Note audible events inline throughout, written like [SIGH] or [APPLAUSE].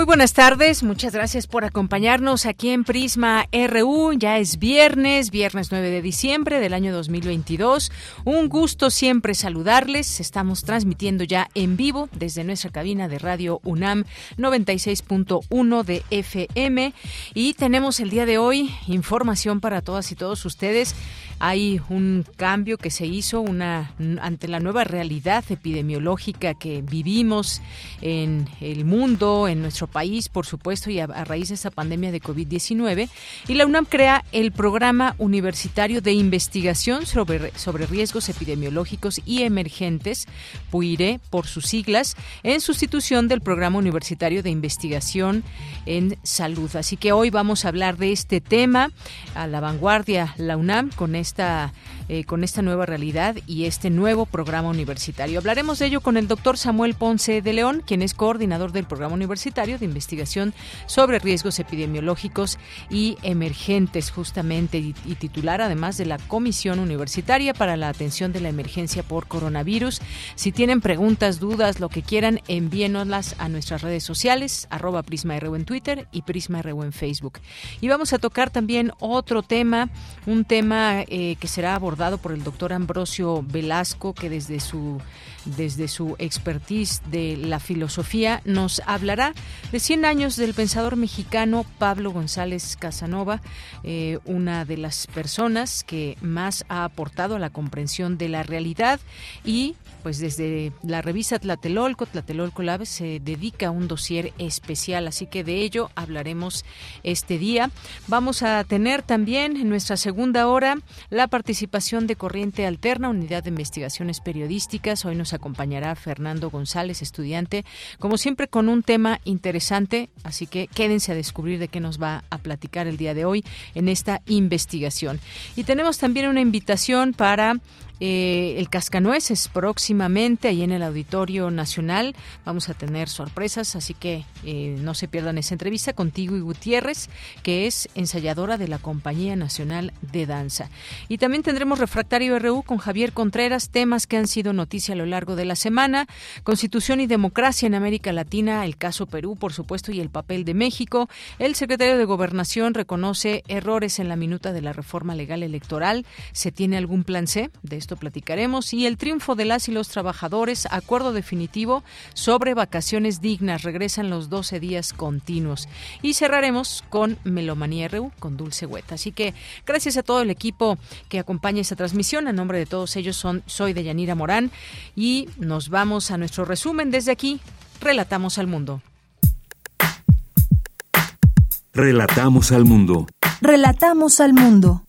Muy buenas tardes, muchas gracias por acompañarnos aquí en Prisma RU. Ya es viernes, viernes 9 de diciembre del año 2022. Un gusto siempre saludarles. Estamos transmitiendo ya en vivo desde nuestra cabina de Radio UNAM 96.1 de FM y tenemos el día de hoy información para todas y todos ustedes hay un cambio que se hizo una ante la nueva realidad epidemiológica que vivimos en el mundo, en nuestro país, por supuesto, y a, raíz de esta pandemia de COVID-19. Y la UNAM crea el Programa Universitario de Investigación sobre, sobre Riesgos Epidemiológicos y Emergentes, PUIRE por sus siglas, en sustitución del Programa Universitario de Investigación en Salud. Así que hoy vamos a hablar de este tema a la vanguardia, la UNAM, con esta, eh, con esta nueva realidad y este nuevo programa universitario. Hablaremos de ello con el doctor Samuel Ponce de León, quien es coordinador del programa universitario de investigación sobre riesgos epidemiológicos y emergentes, justamente, y, titular además de la Comisión Universitaria para la Atención de la Emergencia por Coronavirus. Si tienen preguntas, dudas, lo que quieran, envíenoslas a nuestras redes sociales, arroba PrismaRU en Twitter y PrismaRU en Facebook. Y vamos a tocar también otro tema, un tema eh, que será abordado por el doctor Ambrosio Velasco, que desde su desde su expertise de la filosofía, nos hablará de 100 años del pensador mexicano Pablo González Casanova, eh, una de las personas que más ha aportado a la comprensión de la realidad y pues desde la revista Tlatelolco, Tlatelolco Lab se dedica a un dossier especial, así que de ello hablaremos este día. Vamos a tener también en nuestra segunda hora la participación de Corriente Alterna, Unidad de Investigaciones Periodísticas. Hoy nos acompañará Fernando González, estudiante, como siempre con un tema interesante, así que quédense a descubrir de qué nos va a platicar el día de hoy en esta investigación. Y tenemos también una invitación para eh, el Cascanueces próximamente ahí en el Auditorio Nacional. Vamos a tener sorpresas, así que eh, no se pierdan esa entrevista contigo y Gutiérrez, que es ensayadora de la Compañía Nacional de Danza. Y también tendremos Refractario RU con Javier Contreras, temas que han sido noticia a lo largo de la semana, Constitución y Democracia en América Latina, el caso Perú, por supuesto, y el papel de México. El secretario de Gobernación reconoce errores en la minuta de la reforma legal electoral. ¿Se tiene algún plan C de esto? Platicaremos. Y el triunfo de las y los trabajadores, acuerdo definitivo sobre vacaciones dignas. Regresan los 12 días continuos. Y cerraremos con Melomanía RU, con Dulce Hueta. Así que gracias a todo el equipo que acompaña esta transmisión. A nombre de todos ellos son, soy de Yanira Morán. Y nos vamos a nuestro resumen desde aquí. Relatamos al mundo. Relatamos al mundo. Relatamos al mundo.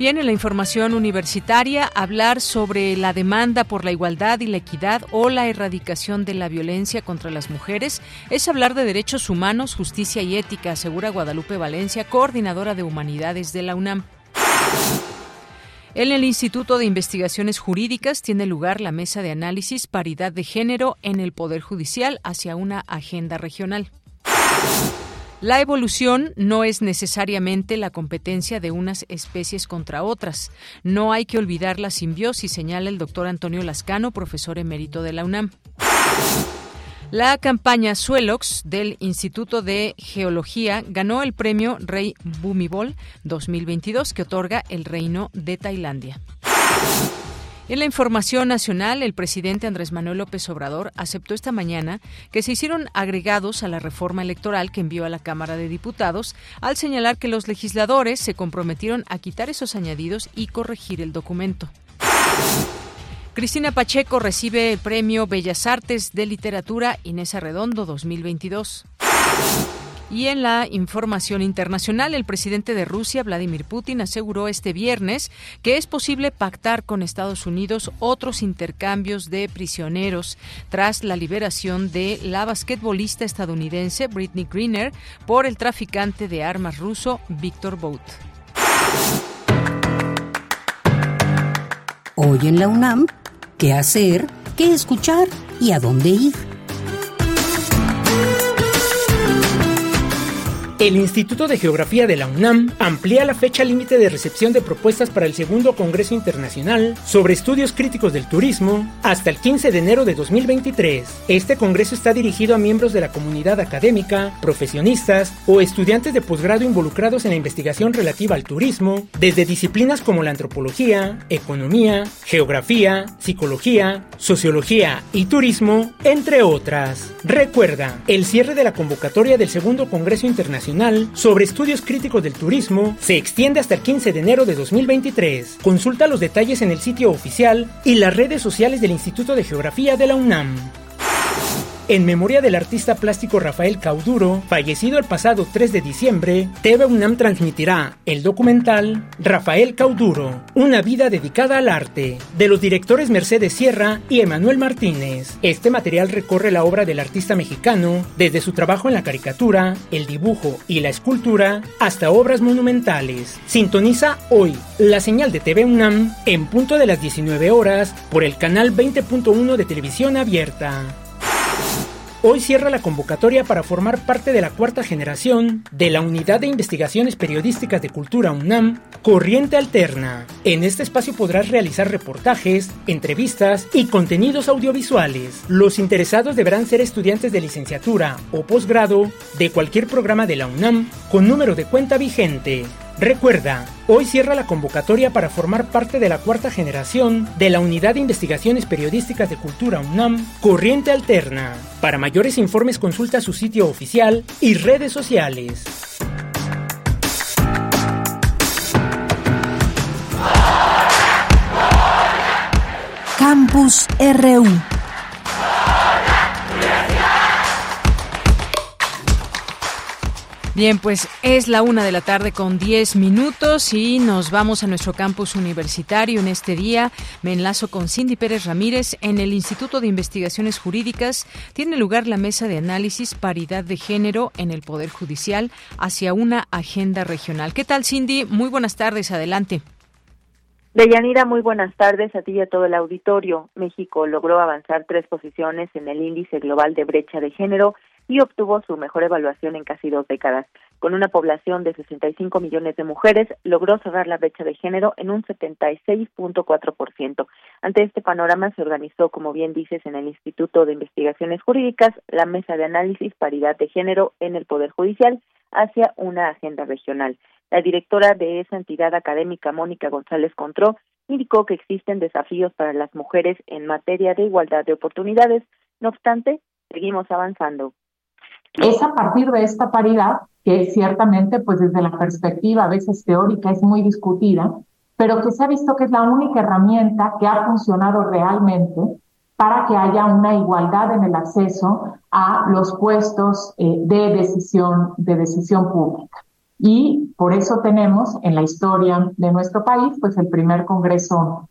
Bien, en la información universitaria, hablar sobre la demanda por la igualdad y la equidad o la erradicación de la violencia contra las mujeres es hablar de derechos humanos, justicia y ética, asegura Guadalupe Valencia, coordinadora de humanidades de la UNAM. En el Instituto de Investigaciones Jurídicas tiene lugar la mesa de análisis Paridad de Género en el Poder Judicial hacia una agenda regional. La evolución no es necesariamente la competencia de unas especies contra otras. No hay que olvidar la simbiosis, señala el doctor Antonio Lascano, profesor emérito de la UNAM. La campaña Suelox del Instituto de Geología ganó el premio Rey Bumibol 2022 que otorga el Reino de Tailandia. En la información nacional, el presidente Andrés Manuel López Obrador aceptó esta mañana que se hicieron agregados a la reforma electoral que envió a la Cámara de Diputados al señalar que los legisladores se comprometieron a quitar esos añadidos y corregir el documento. Cristina Pacheco recibe el Premio Bellas Artes de Literatura Inés Arredondo 2022. Y en la información internacional, el presidente de Rusia, Vladimir Putin, aseguró este viernes que es posible pactar con Estados Unidos otros intercambios de prisioneros tras la liberación de la basquetbolista estadounidense Britney Greener por el traficante de armas ruso Víctor Bout. Hoy en la UNAM, ¿qué hacer? ¿Qué escuchar? ¿Y a dónde ir? El Instituto de Geografía de la UNAM amplía la fecha límite de recepción de propuestas para el segundo Congreso Internacional sobre Estudios Críticos del Turismo hasta el 15 de enero de 2023. Este congreso está dirigido a miembros de la comunidad académica, profesionistas o estudiantes de posgrado involucrados en la investigación relativa al turismo, desde disciplinas como la antropología, economía, geografía, psicología, sociología y turismo, entre otras. Recuerda, el cierre de la convocatoria del segundo Congreso Internacional sobre Estudios Críticos del Turismo se extiende hasta el 15 de enero de 2023. Consulta los detalles en el sitio oficial y las redes sociales del Instituto de Geografía de la UNAM. En memoria del artista plástico Rafael Cauduro, fallecido el pasado 3 de diciembre, TV UNAM transmitirá el documental Rafael Cauduro, una vida dedicada al arte, de los directores Mercedes Sierra y Emanuel Martínez. Este material recorre la obra del artista mexicano, desde su trabajo en la caricatura, el dibujo y la escultura, hasta obras monumentales. Sintoniza hoy la señal de TV UNAM en punto de las 19 horas por el canal 20.1 de televisión abierta. Hoy cierra la convocatoria para formar parte de la cuarta generación de la Unidad de Investigaciones Periodísticas de Cultura UNAM, Corriente Alterna. En este espacio podrás realizar reportajes, entrevistas y contenidos audiovisuales. Los interesados deberán ser estudiantes de licenciatura o posgrado de cualquier programa de la UNAM con número de cuenta vigente. Recuerda, hoy cierra la convocatoria para formar parte de la cuarta generación de la Unidad de Investigaciones Periodísticas de Cultura UNAM, Corriente Alterna. Para mayores informes consulta su sitio oficial y redes sociales. Campus RU Bien, pues es la una de la tarde con diez minutos y nos vamos a nuestro campus universitario en este día. Me enlazo con Cindy Pérez Ramírez. En el Instituto de Investigaciones Jurídicas tiene lugar la mesa de análisis paridad de género en el Poder Judicial hacia una agenda regional. ¿Qué tal, Cindy? Muy buenas tardes. Adelante. Deyanira, muy buenas tardes a ti y a todo el auditorio. México logró avanzar tres posiciones en el índice global de brecha de género y obtuvo su mejor evaluación en casi dos décadas. Con una población de 65 millones de mujeres, logró cerrar la brecha de género en un 76.4%. Ante este panorama se organizó, como bien dices, en el Instituto de Investigaciones Jurídicas, la Mesa de Análisis Paridad de Género en el Poder Judicial hacia una agenda regional. La directora de esa entidad académica, Mónica González Contró, indicó que existen desafíos para las mujeres en materia de igualdad de oportunidades. No obstante, seguimos avanzando. Es a partir de esta paridad que ciertamente, pues desde la perspectiva a veces teórica es muy discutida, pero que se ha visto que es la única herramienta que ha funcionado realmente para que haya una igualdad en el acceso a los puestos eh, de decisión, de decisión pública. Y por eso tenemos en la historia de nuestro país, pues el primer Congreso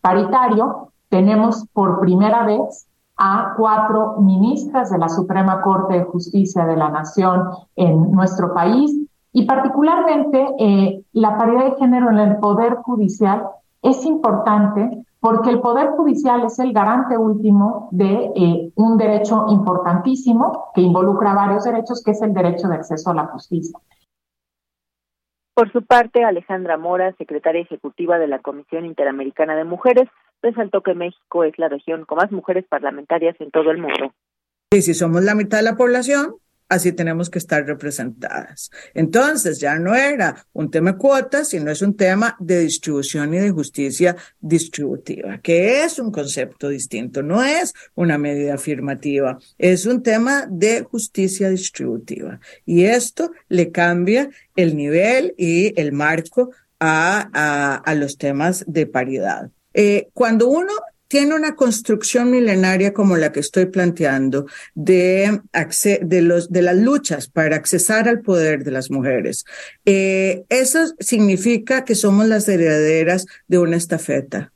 paritario, tenemos por primera vez a cuatro ministras de la Suprema Corte de Justicia de la Nación en nuestro país y particularmente eh, la paridad de género en el Poder Judicial es importante porque el Poder Judicial es el garante último de eh, un derecho importantísimo que involucra varios derechos, que es el derecho de acceso a la justicia. Por su parte, Alejandra Mora, secretaria ejecutiva de la Comisión Interamericana de Mujeres, resaltó que México es la región con más mujeres parlamentarias en todo el mundo. Y si somos la mitad de la población, así tenemos que estar representadas. Entonces, ya no era un tema de cuotas, sino es un tema de distribución y de justicia distributiva, que es un concepto distinto, no es una medida afirmativa, es un tema de justicia distributiva. Y esto le cambia el nivel y el marco a, a, los temas de paridad. Eh, cuando uno tiene una construcción milenaria como la que estoy planteando de, de, los, de las luchas para accesar al poder de las mujeres. Eh, eso significa que somos las herederas de una estafeta.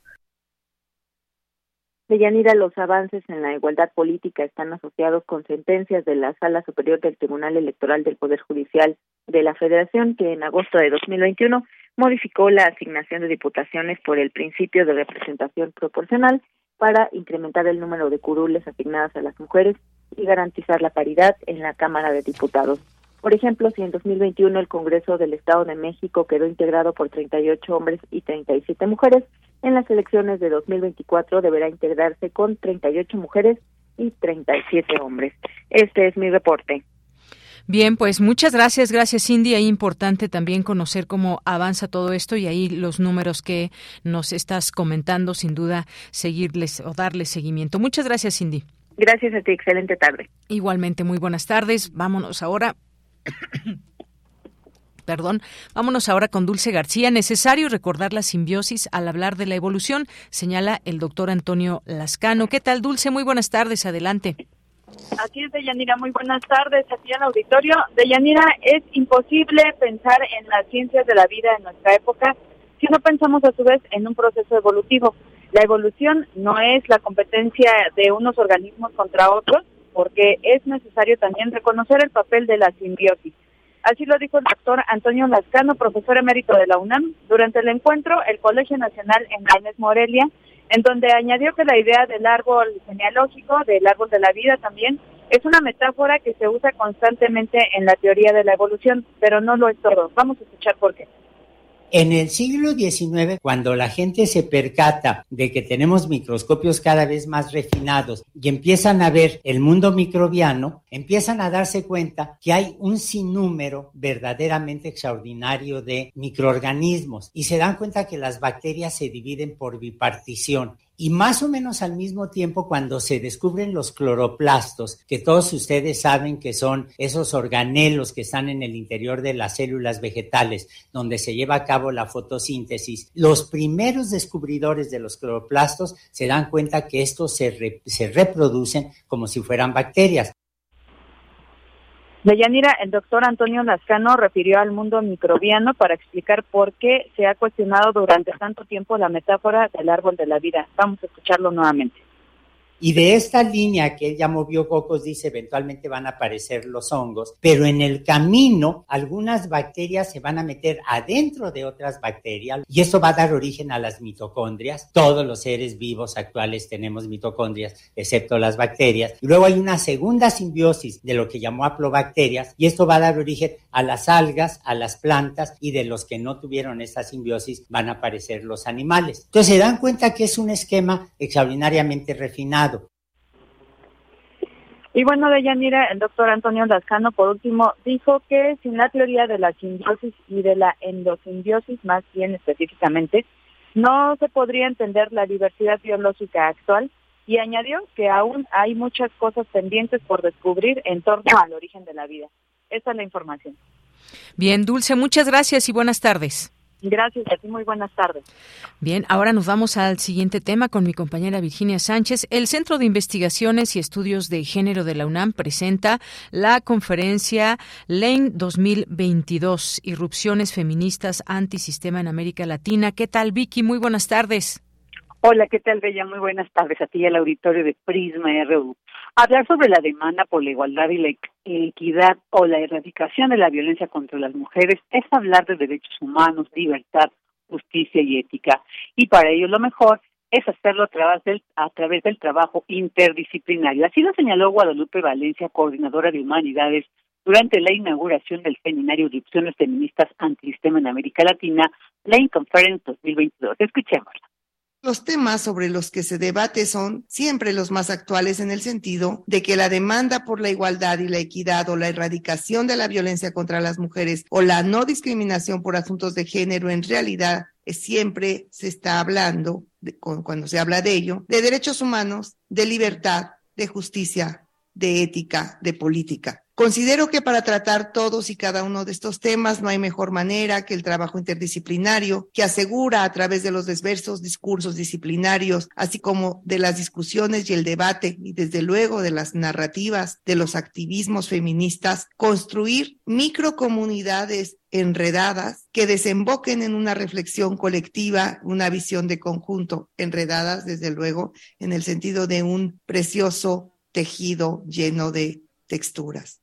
Deyanira, los avances en la igualdad política están asociados con sentencias de la Sala Superior del Tribunal Electoral del Poder Judicial de la Federación, que en agosto de 2021 modificó la asignación de diputaciones por el principio de representación proporcional para incrementar el número de curules asignadas a las mujeres y garantizar la paridad en la Cámara de Diputados. Por ejemplo, si en 2021 el Congreso del Estado de México quedó integrado por 38 hombres y 37 mujeres, en las elecciones de 2024 deberá integrarse con 38 mujeres y 37 hombres. Este es mi reporte. Bien, pues muchas gracias, gracias Cindy. Es importante también conocer cómo avanza todo esto y ahí los números que nos estás comentando, sin duda, seguirles o darles seguimiento. Muchas gracias, Cindy. Gracias a ti, excelente tarde. Igualmente, muy buenas tardes. Vámonos ahora. [COUGHS] Perdón, vámonos ahora con Dulce García. Necesario recordar la simbiosis al hablar de la evolución, señala el doctor Antonio Lascano. ¿Qué tal, Dulce? Muy buenas tardes, adelante. Así es, Deyanira. Muy buenas tardes aquí en auditorio. Deyanira, es imposible pensar en las ciencias de la vida en nuestra época si no pensamos a su vez en un proceso evolutivo. La evolución no es la competencia de unos organismos contra otros, porque es necesario también reconocer el papel de la simbiosis. Así lo dijo el doctor Antonio Lascano, profesor emérito de la UNAM, durante el encuentro El Colegio Nacional en Gaines Morelia en donde añadió que la idea del árbol genealógico, del árbol de la vida también, es una metáfora que se usa constantemente en la teoría de la evolución, pero no lo es todo. Vamos a escuchar por qué. En el siglo XIX, cuando la gente se percata de que tenemos microscopios cada vez más refinados y empiezan a ver el mundo microbiano, empiezan a darse cuenta que hay un sinnúmero verdaderamente extraordinario de microorganismos y se dan cuenta que las bacterias se dividen por bipartición y más o menos al mismo tiempo, cuando se descubren los cloroplastos, que todos ustedes saben que son esos organelos que están en el interior de las células vegetales, donde se lleva a cabo la fotosíntesis, los primeros descubridores de los cloroplastos se dan cuenta que estos se, se reproducen como si fueran bacterias. Deyanira, el doctor Antonio Lascano refirió al mundo microbiano para explicar por qué se ha cuestionado durante tanto tiempo la metáfora del árbol de la vida. Vamos a escucharlo nuevamente. Y de esta línea que él ya movió cocos, dice, eventualmente van a aparecer los hongos, pero en el camino algunas bacterias se van a meter adentro de otras bacterias y eso va a dar origen a las mitocondrias. Todos los seres vivos actuales tenemos mitocondrias, excepto las bacterias. Y luego hay una segunda simbiosis de lo que llamó aplobacterias y esto va a dar origen a las algas, a las plantas y de los que no tuvieron esta simbiosis van a aparecer los animales. Entonces se dan cuenta que es un esquema extraordinariamente refinado y bueno, de Yanira, el doctor Antonio Lascano, por último, dijo que sin la teoría de la simbiosis y de la endosimbiosis, más bien específicamente, no se podría entender la diversidad biológica actual y añadió que aún hay muchas cosas pendientes por descubrir en torno al origen de la vida. Esta es la información. Bien, Dulce, muchas gracias y buenas tardes. Gracias a ti, muy buenas tardes. Bien, ahora nos vamos al siguiente tema con mi compañera Virginia Sánchez. El Centro de Investigaciones y Estudios de Género de la UNAM presenta la conferencia LANE 2022, Irrupciones Feministas Antisistema en América Latina. ¿Qué tal, Vicky? Muy buenas tardes. Hola, ¿qué tal, Bella? Muy buenas tardes a ti y al auditorio de Prisma RU. Hablar sobre la demanda por la igualdad y la equidad o la erradicación de la violencia contra las mujeres es hablar de derechos humanos, libertad, justicia y ética. Y para ello lo mejor es hacerlo a través del, a través del trabajo interdisciplinario. Así lo señaló Guadalupe Valencia, coordinadora de humanidades, durante la inauguración del seminario de opciones feministas antisistema en América Latina, la Conference 2022. Escuchémosla Los temas sobre los que se debate son siempre los más actuales en el sentido de que la demanda por la igualdad y la equidad o la erradicación de la violencia contra las mujeres o la no discriminación por asuntos de género en realidad siempre se está hablando, cuando se habla de ello, de derechos humanos, de libertad, de justicia, de ética, de política. Considero que para tratar todos y cada uno de estos temas no hay mejor manera que el trabajo interdisciplinario que asegura a través de los diversos discursos disciplinarios, así como de las discusiones y el debate y desde luego de las narrativas de los activismos feministas, construir microcomunidades enredadas que desemboquen en una reflexión colectiva, una visión de conjunto, enredadas desde luego en el sentido de un precioso tejido lleno de texturas.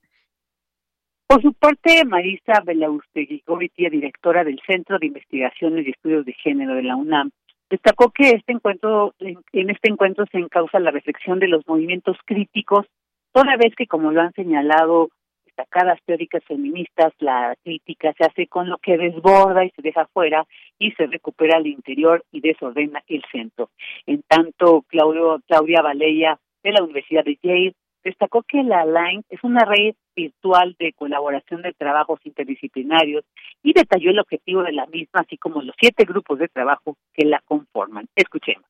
Por su parte, Marisa Belaustegui directora del Centro de Investigaciones y Estudios de Género de la UNAM, destacó que este encuentro, en este encuentro se encausa la reflexión de los movimientos críticos, toda vez que, como lo han señalado destacadas teóricas feministas, la crítica se hace con lo que desborda y se deja fuera y se recupera al interior y desordena el centro. En tanto, Claudio, Claudia Valella de la Universidad de Yale destacó que la LINE es una red virtual de colaboración de trabajos interdisciplinarios y detalló el objetivo de la misma, así como los siete grupos de trabajo que la conforman. Escuchemos.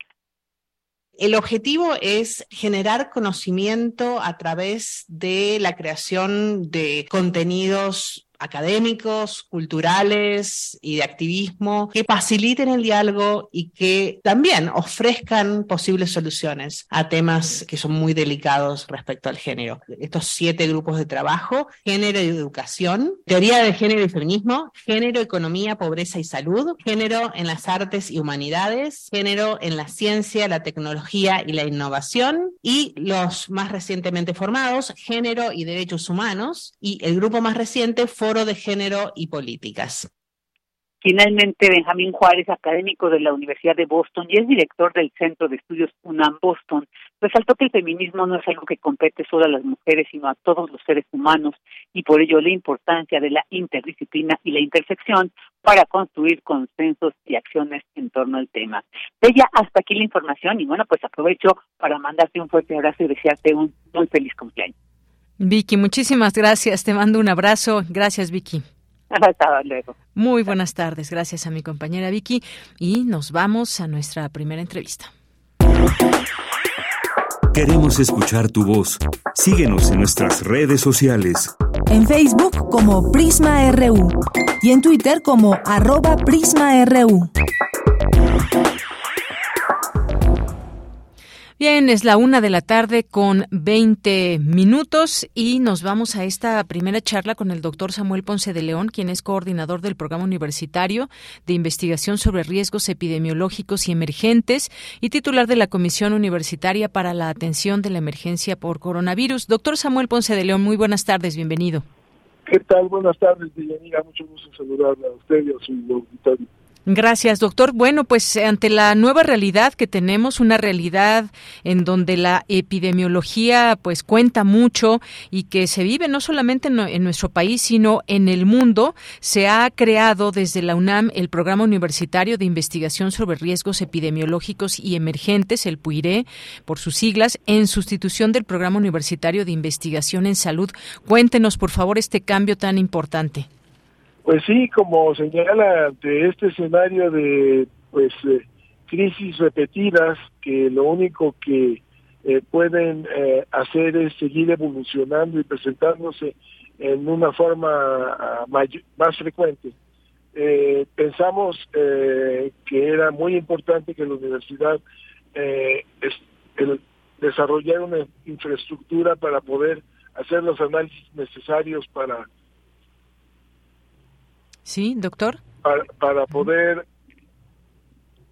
El objetivo es generar conocimiento a través de la creación de contenidos académicos, culturales y de activismo que faciliten el diálogo y que también ofrezcan posibles soluciones a temas que son muy delicados respecto al género. Estos siete grupos de trabajo, género y educación, teoría de género y feminismo, género, economía, pobreza y salud, género en las artes y humanidades, género en la ciencia, la tecnología y la innovación y los más recientemente formados, género y derechos humanos y el grupo más reciente fue de Género y Políticas. Finalmente, Benjamín Juárez, académico de la Universidad de Boston y es director del Centro de Estudios UNAM Boston, resaltó que el feminismo no es algo que compete solo a las mujeres, sino a todos los seres humanos, y por ello la importancia de la interdisciplina y la intersección para construir consensos y acciones en torno al tema. Bella, hasta aquí la información y bueno, pues aprovecho para mandarte un fuerte abrazo y desearte un muy feliz cumpleaños. Vicky, muchísimas gracias. Te mando un abrazo. Gracias, Vicky. Hasta luego. Muy buenas tardes. Gracias a mi compañera Vicky. Y nos vamos a nuestra primera entrevista. Queremos escuchar tu voz. Síguenos en nuestras redes sociales. En Facebook como Prisma RU y en Twitter como arroba PrismaRU. Bien, es la una de la tarde con 20 minutos y nos vamos a esta primera charla con el doctor Samuel Ponce de León, quien es coordinador del Programa Universitario de Investigación sobre Riesgos Epidemiológicos y Emergentes y titular de la Comisión Universitaria para la Atención de la Emergencia por Coronavirus. Doctor Samuel Ponce de León, muy buenas tardes, bienvenido. ¿Qué tal? Buenas tardes, Deyanira. Mucho gusto saludarla a usted y a su auditorio. Gracias, doctor. Bueno, pues ante la nueva realidad que tenemos, una realidad en donde la epidemiología pues cuenta mucho y que se vive no solamente en, nuestro país, sino en el mundo, se ha creado desde la UNAM el Programa Universitario de Investigación sobre Riesgos Epidemiológicos y Emergentes, el PUIRE, por sus siglas, en sustitución del Programa Universitario de Investigación en Salud. Cuéntenos, por favor, este cambio tan importante. Pues sí, como señala ante este escenario de pues eh, crisis repetidas que lo único que eh, pueden eh, hacer es seguir evolucionando y presentándose en una forma ah, más frecuente. pensamos que era muy importante que la universidad desarrollara una infraestructura para poder hacer los análisis necesarios para Sí, doctor. Para, poder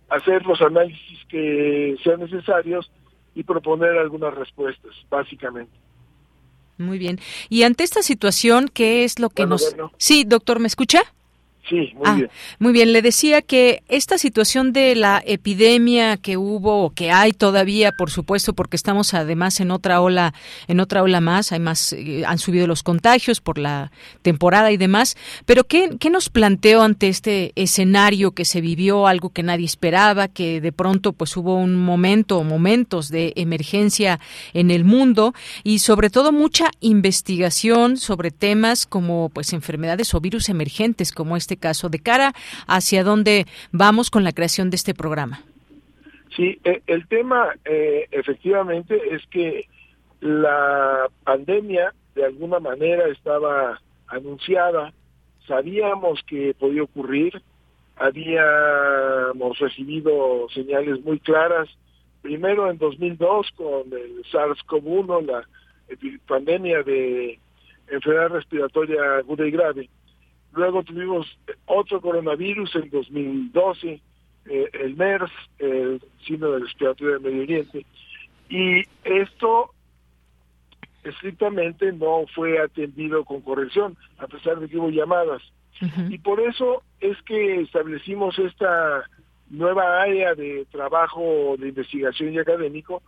hacer los análisis que sean necesarios y proponer algunas respuestas, básicamente. Muy bien. Y ante esta situación, ¿qué es lo que nos... Sí, doctor, ¿me escucha? Sí, muy ah, bien. Muy bien, le decía que esta situación de la epidemia que hubo o que hay todavía, por supuesto, porque estamos además en otra ola, en otra ola más, hay más, eh, han subido los contagios por la temporada y demás, pero ¿qué, ¿qué nos planteó ante este escenario que se vivió, algo que nadie esperaba, que de pronto pues hubo un momento o momentos de emergencia en el mundo y sobre todo mucha investigación sobre temas como pues enfermedades o virus emergentes como este caso, de cara hacia dónde vamos con la creación de este programa. Sí, e, el tema eh, efectivamente es que la pandemia de alguna manera estaba anunciada, sabíamos que podía ocurrir, habíamos recibido señales muy claras, primero en 2002 con el SARS-CoV-1, la pandemia de enfermedad respiratoria aguda y grave, Luego tuvimos otro coronavirus en 2012, eh, el MERS, el síndrome respiratorio del Medio Oriente. Y esto estrictamente no fue atendido con corrección, a pesar de que hubo llamadas. Y por eso es que establecimos esta nueva área de trabajo de investigación y académico,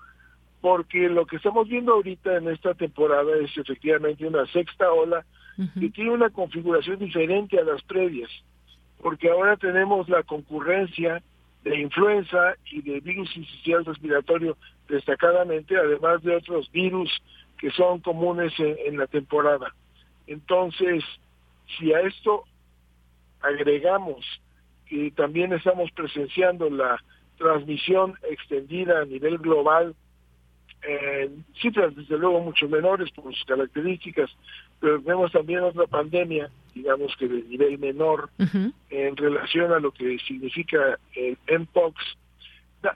porque lo que estamos viendo ahorita en esta temporada es efectivamente una sexta ola que tiene una configuración diferente a las previas, porque ahora tenemos la concurrencia de influenza y de virus incisional respiratorio destacadamente, además de otros virus que son comunes en, la temporada. Entonces, si a esto agregamos que también estamos presenciando la transmisión extendida a nivel global en cifras desde luego mucho menores por sus características, pero tenemos también otra pandemia, digamos que de nivel menor, en relación a lo que significa el MPOX,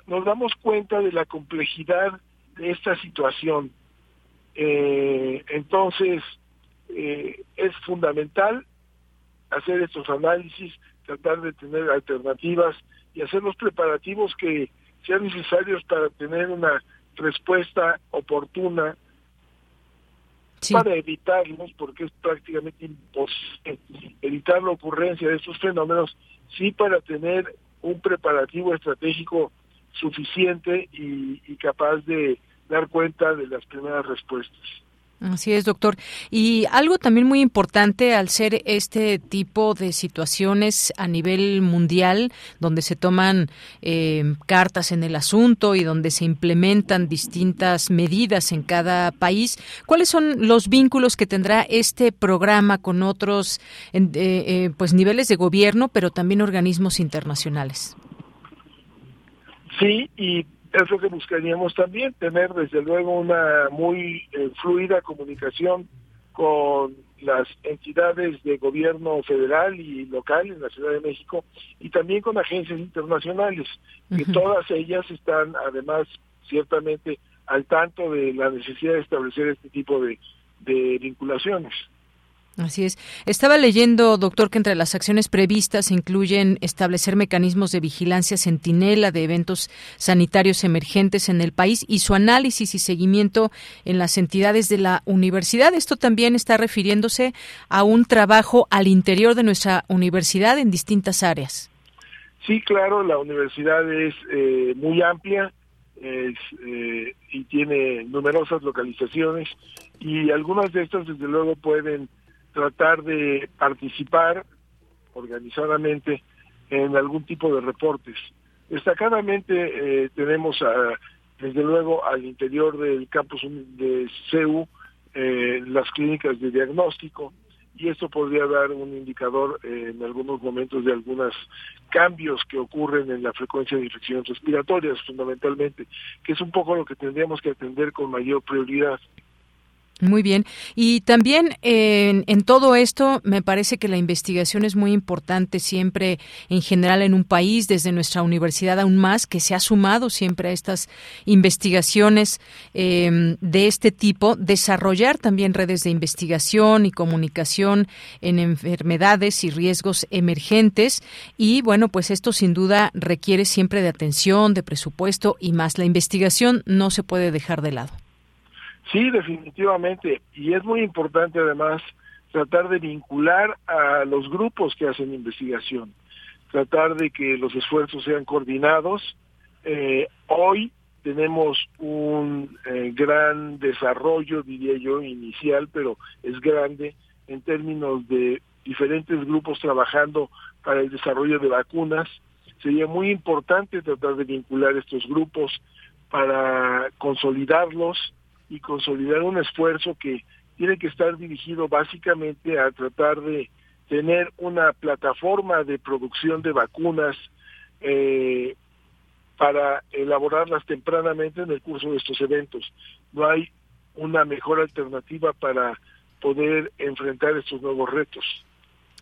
nos damos cuenta de la complejidad de esta situación. Eh, entonces, eh, es fundamental hacer estos análisis, tratar de tener alternativas y hacer los preparativos que sean necesarios para tener una respuesta oportuna para evitarlos, porque es prácticamente imposible evitar la ocurrencia de estos fenómenos, sí para tener un preparativo estratégico suficiente y capaz de dar cuenta de las primeras respuestas. Así es, doctor. Y algo también muy importante al ser este tipo de situaciones a nivel mundial, donde se toman eh, cartas en el asunto y donde se implementan distintas medidas en cada país, ¿cuáles son los vínculos que tendrá este programa con otros eh, eh, pues niveles de gobierno, pero también organismos internacionales? Sí, y es lo que buscaríamos también, tener desde luego una muy eh, fluida comunicación con las entidades de gobierno federal y local en la Ciudad de México y también con agencias internacionales, que todas ellas están además ciertamente al tanto de la necesidad de establecer este tipo de vinculaciones. Así es. Estaba leyendo, doctor, que entre las acciones previstas incluyen establecer mecanismos de vigilancia centinela de eventos sanitarios emergentes en el país y su análisis y seguimiento en las entidades de la universidad. Esto también está refiriéndose a un trabajo al interior de nuestra universidad en distintas áreas. Sí, claro, la universidad es eh, muy amplia eh, y tiene numerosas localizaciones y algunas de estas, desde luego, pueden tratar de participar organizadamente en algún tipo de reportes. Destacadamente eh, tenemos desde luego al interior del campus de CEU eh, las clínicas de diagnóstico y esto podría dar un indicador eh, en algunos momentos de algunos cambios que ocurren en la frecuencia de infecciones respiratorias fundamentalmente, que es un poco lo que tendríamos que atender con mayor prioridad. Muy bien. Y también en, todo esto me parece que la investigación es muy importante siempre en general en un país, desde nuestra universidad aún más, que se ha sumado siempre a estas investigaciones em, de este tipo, desarrollar también redes de investigación y comunicación en enfermedades y riesgos emergentes. Y bueno, pues esto sin duda requiere siempre de atención, de presupuesto y más. La investigación no se puede dejar de lado. Sí, definitivamente. Y es muy importante además tratar de vincular a los grupos que hacen investigación, tratar de que los esfuerzos sean coordinados. Eh, hoy tenemos un eh, gran desarrollo, diría yo, inicial, pero es grande en términos de diferentes grupos trabajando para el desarrollo de vacunas. Sería muy importante tratar de vincular estos grupos para consolidarlos y consolidar un esfuerzo que tiene que estar dirigido básicamente a tratar de tener una plataforma de producción de vacunas eh, para elaborarlas tempranamente en el curso de estos eventos. No hay una mejor alternativa para poder enfrentar estos nuevos retos.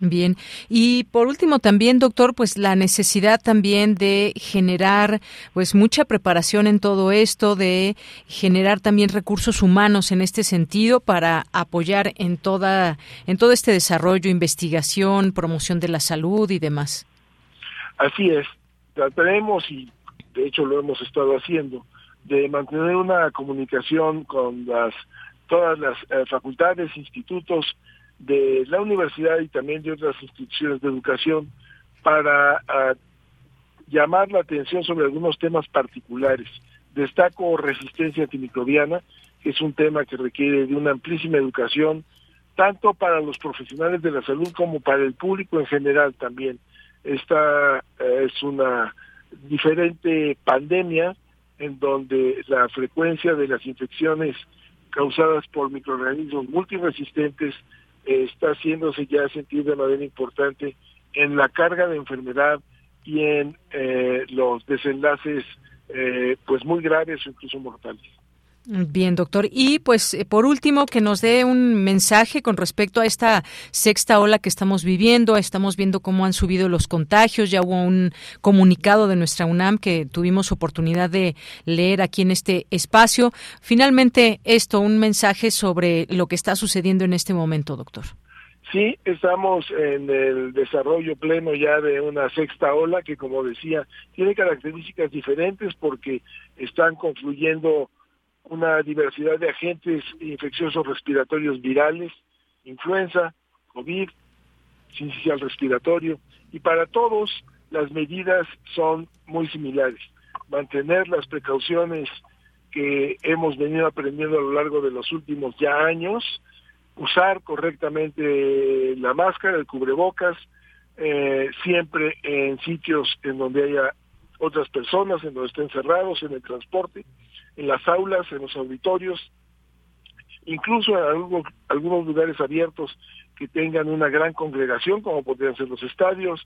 Bien. Y por último también, doctor, pues la necesidad también de generar pues mucha preparación en todo esto, de generar también recursos humanos en este sentido para apoyar en toda en todo este desarrollo, investigación, promoción de la salud y demás. Así es. Trataremos y de hecho lo hemos estado haciendo de mantener una comunicación con las todas las eh, facultades, institutos de la universidad y también de otras instituciones de educación para ah, llamar la atención sobre algunos temas particulares. Destaco resistencia antimicrobiana, que es un tema que requiere de una amplísima educación, tanto para los profesionales de la salud como para el público en general también. Esta eh, es una diferente pandemia en donde la frecuencia de las infecciones causadas por microorganismos multiresistentes está haciéndose ya sentir de manera importante en la carga de enfermedad y en eh, los desenlaces eh, pues muy graves o incluso mortales. Bien, doctor. Y pues eh, por último, que nos dé un mensaje con respecto a esta sexta ola que estamos viviendo. Estamos viendo cómo han subido los contagios. Ya hubo un comunicado de nuestra UNAM que tuvimos oportunidad de leer aquí en este espacio. Finalmente, esto, un mensaje sobre lo que está sucediendo en este momento, doctor. Sí, estamos en el desarrollo pleno ya de una sexta ola que, como decía, tiene características diferentes porque están confluyendo una diversidad de agentes infecciosos respiratorios virales, influenza, COVID, sincicial respiratorio, y para todos las medidas son muy similares. Mantener las precauciones que hemos venido aprendiendo a lo largo de los últimos ya años, usar correctamente la máscara, el cubrebocas, eh, siempre en sitios en donde haya otras personas, en donde estén cerrados, en el transporte, en las aulas, en los auditorios, incluso en algunos, lugares abiertos que tengan una gran congregación, como podrían ser los estadios,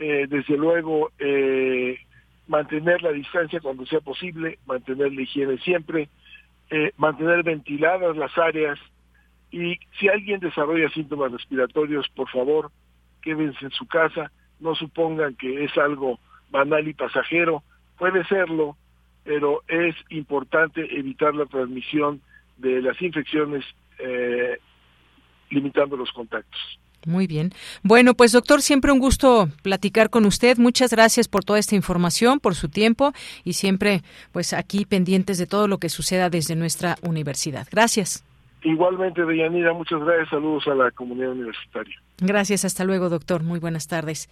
eh, desde luego eh, mantener la distancia cuando sea posible, mantener la higiene siempre, eh, mantener ventiladas las áreas y si alguien desarrolla síntomas respiratorios, por favor, quédense en su casa, no supongan que es algo banal y pasajero, puede serlo, pero es importante evitar la transmisión de las infecciones eh, limitando los contactos. Muy bien. Bueno, pues doctor, siempre un gusto platicar con usted. Muchas gracias por toda esta información, por su tiempo y siempre pues aquí pendientes de todo lo que suceda desde nuestra universidad. Gracias. Igualmente, Deyanira, muchas gracias. Saludos a la comunidad universitaria. Gracias, hasta luego, doctor. Muy buenas tardes.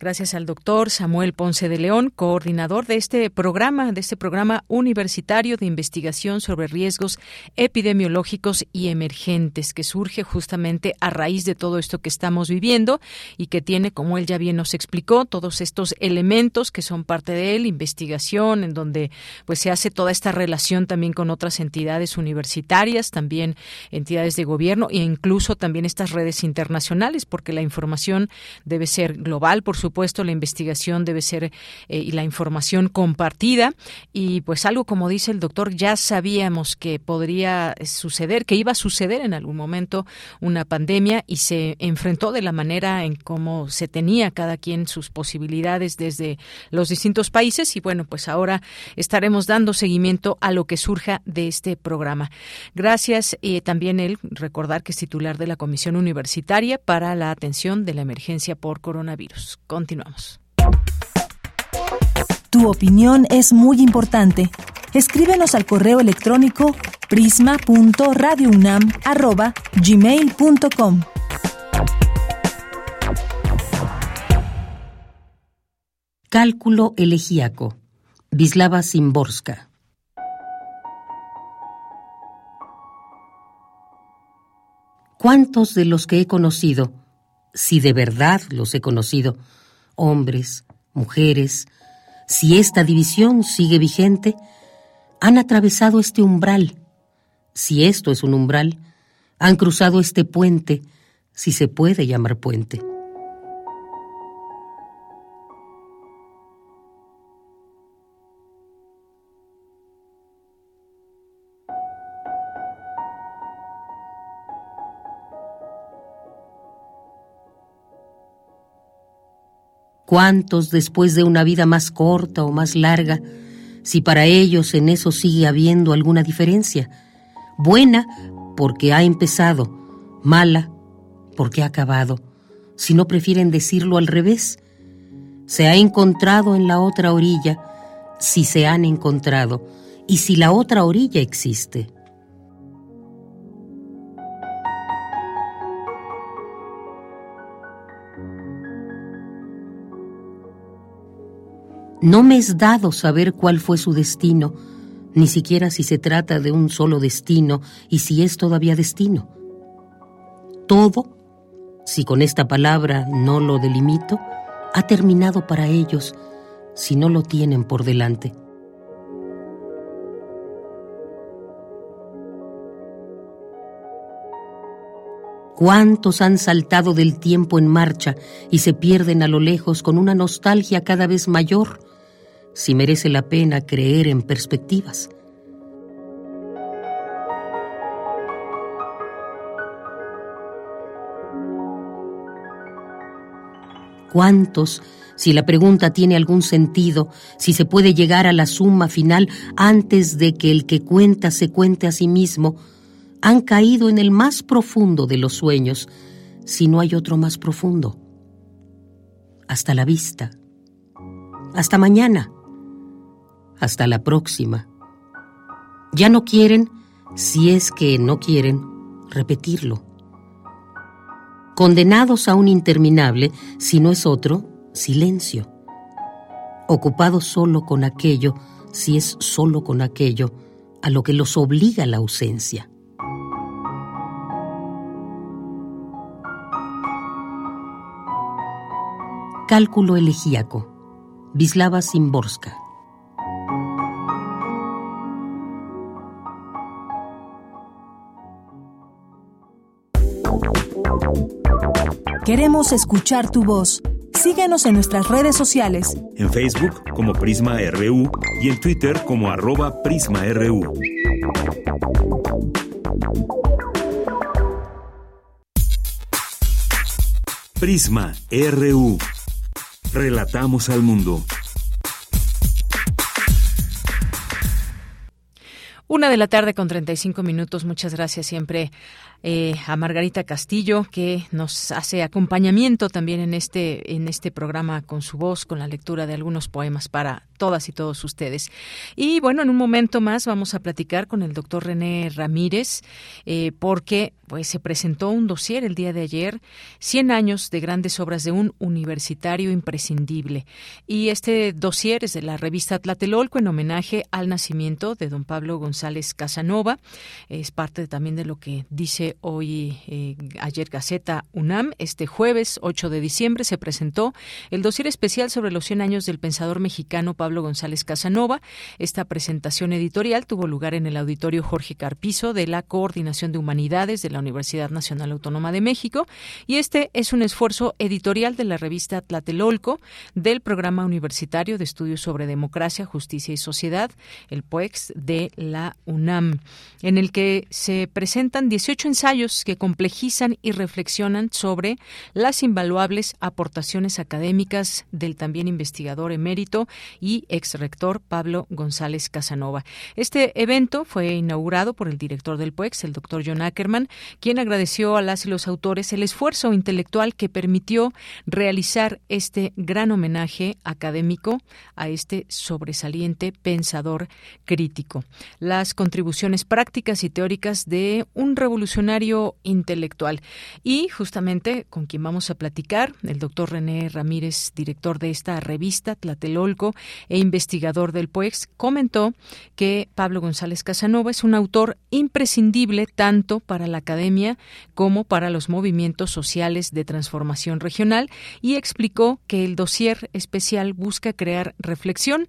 Gracias al doctor Samuel Ponce de León, coordinador de este programa, de este programa universitario de investigación sobre riesgos epidemiológicos y emergentes, que surge justamente a raíz de todo esto que estamos viviendo y que tiene, como él ya bien nos explicó, todos estos elementos que son parte de él, investigación, en donde pues se hace toda esta relación también con otras entidades universitarias, también entidades de gobierno e incluso también estas redes internacionales porque la información debe ser global, por supuesto, la investigación debe ser eh, y la información compartida. Y pues algo como dice el doctor, ya sabíamos que podría suceder, que iba a suceder en algún momento una pandemia y se enfrentó de la manera en cómo se tenía cada quien sus posibilidades desde los distintos países. Y bueno, pues ahora estaremos dando seguimiento a lo que surja de este programa. Gracias. y también él, recordar que es titular de la Comisión Universitaria para la atención de la emergencia por coronavirus. Continuamos. Tu opinión es muy importante. Escríbenos al correo electrónico prisma.radiounam@gmail.com. Cálculo elegíaco. Vislava Simborska. ¿Cuántos de los que he conocido si de verdad los he conocido, hombres, mujeres, si esta división sigue vigente, han atravesado este umbral, si esto es un umbral, han cruzado este puente, si se puede llamar puente. ¿Cuántos después de una vida más corta o más larga, si para ellos en eso sigue habiendo alguna diferencia? Buena porque ha empezado, mala porque ha acabado, si no prefieren decirlo al revés. Se ha encontrado en la otra orilla, si se han encontrado, y si la otra orilla existe. No me es dado saber cuál fue su destino, ni siquiera si se trata de un solo destino y si es todavía destino. Todo, si con esta palabra no lo delimito, ha terminado para ellos si no lo tienen por delante. ¿Cuántos han saltado del tiempo en marcha y se pierden a lo lejos con una nostalgia cada vez mayor? Si merece la pena creer en perspectivas. ¿Cuántos, si la pregunta tiene algún sentido, si se puede llegar a la suma final antes de que el que cuenta se cuente a sí mismo, han caído en el más profundo de los sueños, si no hay otro más profundo. Hasta la vista. Hasta mañana. Hasta la próxima. Ya no quieren, si es que no quieren, repetirlo. Condenados a un interminable, si no es otro, silencio. Ocupados solo con aquello, si es solo con aquello, a lo que los obliga la ausencia. Cálculo elegíaco. Vislava Simborska. Queremos escuchar tu voz. Síguenos en nuestras redes sociales. En Facebook como Prisma RU y en Twitter como arroba PrismaRU. Prisma RU. Relatamos al mundo. Una de la tarde con 35 minutos. Muchas gracias siempre eh, a Margarita Castillo, que nos hace acompañamiento también en este, en este programa con su voz, con la lectura de algunos poemas para todas y todos ustedes. Y bueno, en un momento más vamos a platicar con el doctor René Ramírez, eh, porque pues se presentó un dossier el día de ayer, 100 años de grandes obras de un universitario imprescindible. Y este dossier es de la revista Tlatelolco en homenaje al nacimiento de don Pablo González Casanova. Es parte también de lo que dice hoy, eh, ayer Gaceta UNAM. Este jueves 8 de diciembre se presentó el dossier especial sobre los 100 años del pensador mexicano Pablo González Casanova. Esta presentación editorial tuvo lugar en el auditorio Jorge Carpizo de la Coordinación de Humanidades de la Universidad Nacional Autónoma de México y este es un esfuerzo editorial de la revista Tlatelolco del Programa Universitario de Estudios sobre Democracia, Justicia y Sociedad, el PUEX de la UNAM, en el que se presentan 18 ensayos que complejizan y reflexionan sobre las invaluables aportaciones académicas del también investigador emérito y ex rector Pablo González Casanova. Este evento fue inaugurado por el director del PUEX, el doctor John Ackerman, quien agradeció a las y los autores el esfuerzo intelectual que permitió realizar este gran homenaje académico a este sobresaliente pensador crítico. Las contribuciones prácticas y teóricas de un revolucionario intelectual. Y justamente con quien vamos a platicar, el doctor René Ramírez, director de esta revista Tlatelolco e investigador del PUEX, comentó que Pablo González Casanova es un autor imprescindible tanto para la academia como para los movimientos sociales de transformación regional y explicó que el dossier especial busca crear reflexión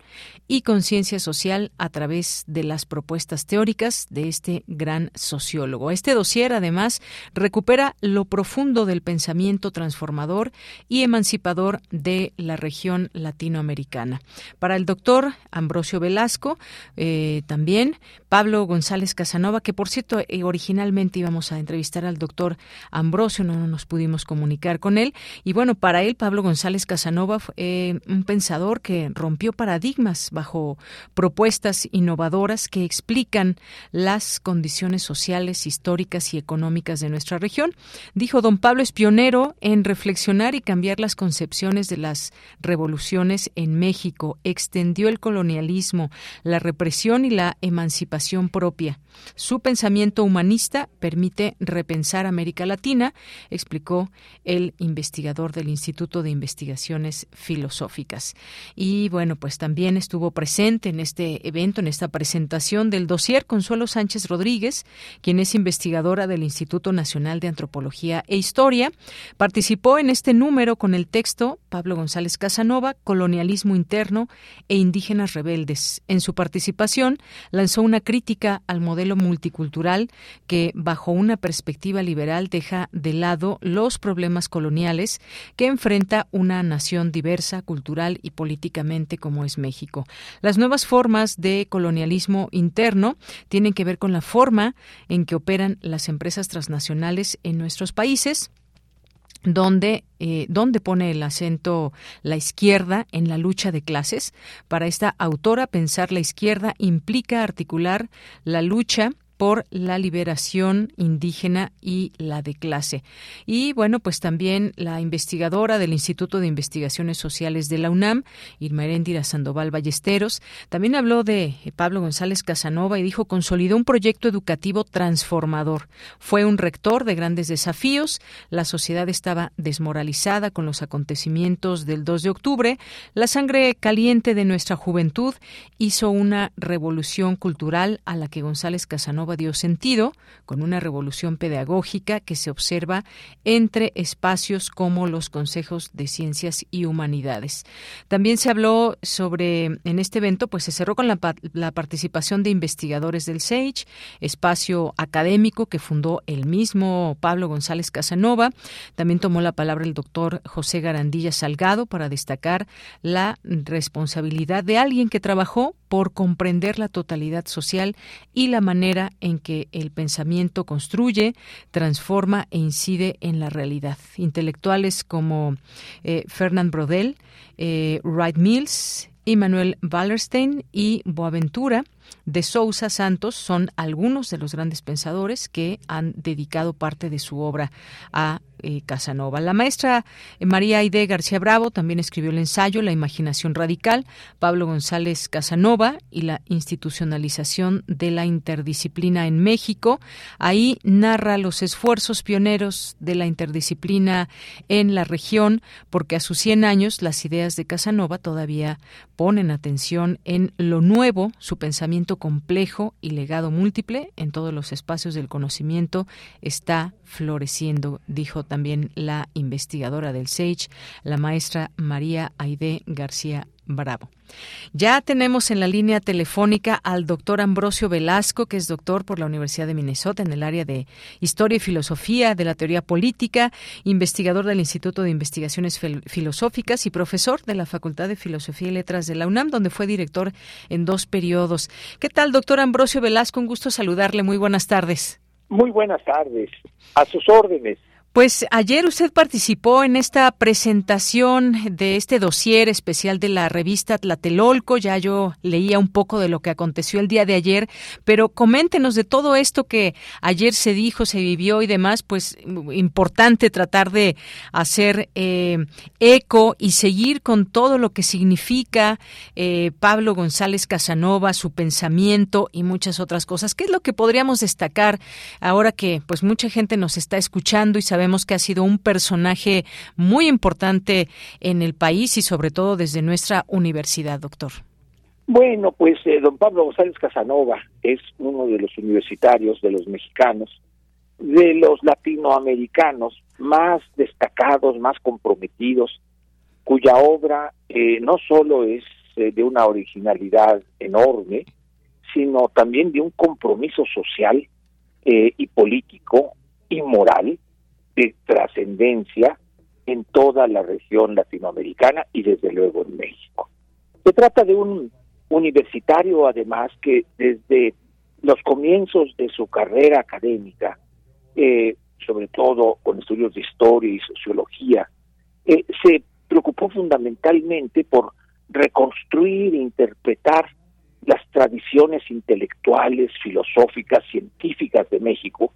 y conciencia social a través de las propuestas teóricas de este gran sociólogo. Este dossier, además, recupera lo profundo del pensamiento transformador y emancipador de la región latinoamericana. Para el doctor Ambrosio Velasco, eh, también Pablo González Casanova, que por cierto eh, originalmente íbamos a entrevistar al doctor Ambrosio, no, nos pudimos comunicar con él. Y bueno, para él, Pablo González Casanova fue eh, un pensador que rompió paradigmas bajo propuestas innovadoras que explican las condiciones sociales, históricas y económicas de nuestra región. Dijo don Pablo es pionero en reflexionar y cambiar las concepciones de las revoluciones en México, extendió el colonialismo, la represión y la emancipación propia. Su pensamiento humanista permite repensar América Latina, explicó el investigador del Instituto de Investigaciones Filosóficas. Y bueno, pues también estuvo presente en este evento, en esta presentación del dossier Consuelo Sánchez Rodríguez, quien es investigadora del Instituto Nacional de Antropología e Historia. Participó en este número con el texto Pablo González Casanova, Colonialismo Interno e Indígenas Rebeldes. En su participación lanzó una crítica al modelo multicultural que, bajo una perspectiva liberal, deja de lado los problemas coloniales que enfrenta una nación diversa, cultural y políticamente como es México. Las nuevas formas de colonialismo interno tienen que ver con la forma en que operan las empresas transnacionales en nuestros países donde, eh, donde pone el acento la izquierda en la lucha de clases. Para esta autora, pensar la izquierda implica articular la lucha por la liberación indígena y la de clase. Y bueno, pues también la investigadora del Instituto de Investigaciones Sociales de la UNAM, Irma Heréndira Sandoval Ballesteros, también habló de Pablo González Casanova y dijo consolidó un proyecto educativo transformador. Fue un rector de grandes desafíos, la sociedad estaba desmoralizada con los acontecimientos del 2 de octubre, la sangre caliente de nuestra juventud hizo una revolución cultural a la que González Casanova dio sentido con una revolución pedagógica que se observa entre espacios como los consejos de ciencias y humanidades. También se habló sobre, en este evento, pues se cerró con la, la participación de investigadores del SAGE, espacio académico que fundó el mismo Pablo González Casanova. También tomó la palabra el doctor José Garandilla Salgado para destacar la responsabilidad de alguien que trabajó por comprender la totalidad social y la manera en que el pensamiento construye, transforma e incide en la realidad. Intelectuales como eh, Fernand Brodel, eh, Wright Mills, Immanuel Wallerstein y Boaventura de Sousa Santos son algunos de los grandes pensadores que han dedicado parte de su obra a eh, Casanova. La maestra eh, María Aide García Bravo también escribió el ensayo La imaginación radical, Pablo González Casanova y la institucionalización de la interdisciplina en México. Ahí narra los esfuerzos pioneros de la interdisciplina en la región, porque a sus 100 años las ideas de Casanova todavía ponen atención en lo nuevo, su pensamiento complejo y legado múltiple en todos los espacios del conocimiento está floreciendo, dijo también la investigadora del SAGE, la maestra María Aide García Bravo. Ya tenemos en la línea telefónica al doctor Ambrosio Velasco, que es doctor por la Universidad de Minnesota en el área de Historia y Filosofía de la Teoría Política, investigador del Instituto de Investigaciones Filosóficas y profesor de la Facultad de Filosofía y Letras de la UNAM, donde fue director en dos periodos. ¿Qué tal, doctor Ambrosio Velasco? Un gusto saludarle. Muy buenas tardes. Muy buenas tardes. A sus órdenes. Pues ayer usted participó en esta presentación de este dossier especial de la revista Tlatelolco. Ya yo leía un poco de lo que aconteció el día de ayer, pero coméntenos de todo esto que ayer se dijo, se vivió y demás. Pues importante tratar de hacer eh, eco y seguir con todo lo que significa eh, Pablo González Casanova, su pensamiento y muchas otras cosas. ¿Qué es lo que podríamos destacar ahora que pues mucha gente nos está escuchando y sabemos que ha sido un personaje muy importante en el país y sobre todo desde nuestra universidad, doctor. Bueno, pues eh, don Pablo González Casanova es uno de los universitarios, de los mexicanos, de los latinoamericanos más destacados, más comprometidos, cuya obra eh, no solo es eh, de una originalidad enorme, sino también de un compromiso social y político y moral de trascendencia en toda la región latinoamericana y desde luego en México. Se trata de un universitario además que desde los comienzos de su carrera académica, eh, sobre todo con estudios de historia y sociología, eh, se preocupó fundamentalmente por reconstruir e interpretar las tradiciones intelectuales, filosóficas, científicas de México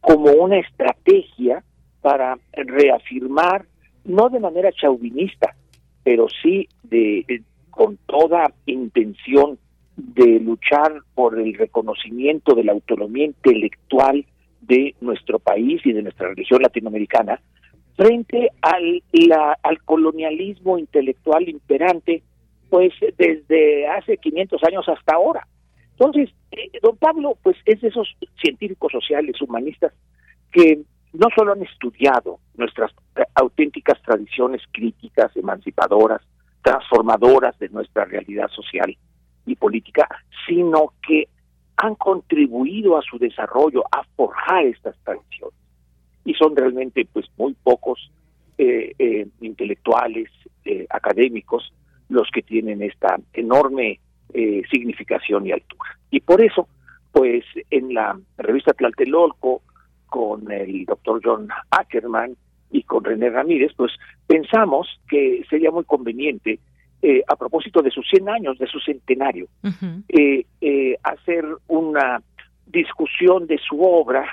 como una estrategia para reafirmar, no de manera chauvinista, pero sí de, con toda intención de luchar por el reconocimiento de la autonomía intelectual de nuestro país y de nuestra religión latinoamericana frente al, al colonialismo intelectual imperante, pues desde hace 500 años hasta ahora. Entonces, eh, don Pablo, pues es de esos científicos sociales, humanistas, que no solo han estudiado nuestras auténticas tradiciones críticas, emancipadoras, transformadoras de nuestra realidad social y política, sino que han contribuido a su desarrollo, a forjar estas tradiciones. Y son realmente pues muy pocos eh, eh, intelectuales, eh, académicos, los que tienen esta enorme significación y altura. Y por eso, pues en la revista Tlaltelolco, con el doctor John Ackerman y con René Ramírez, pues pensamos que sería muy conveniente, eh, a propósito de sus 100 años, de su centenario, eh, eh, hacer una discusión de su obra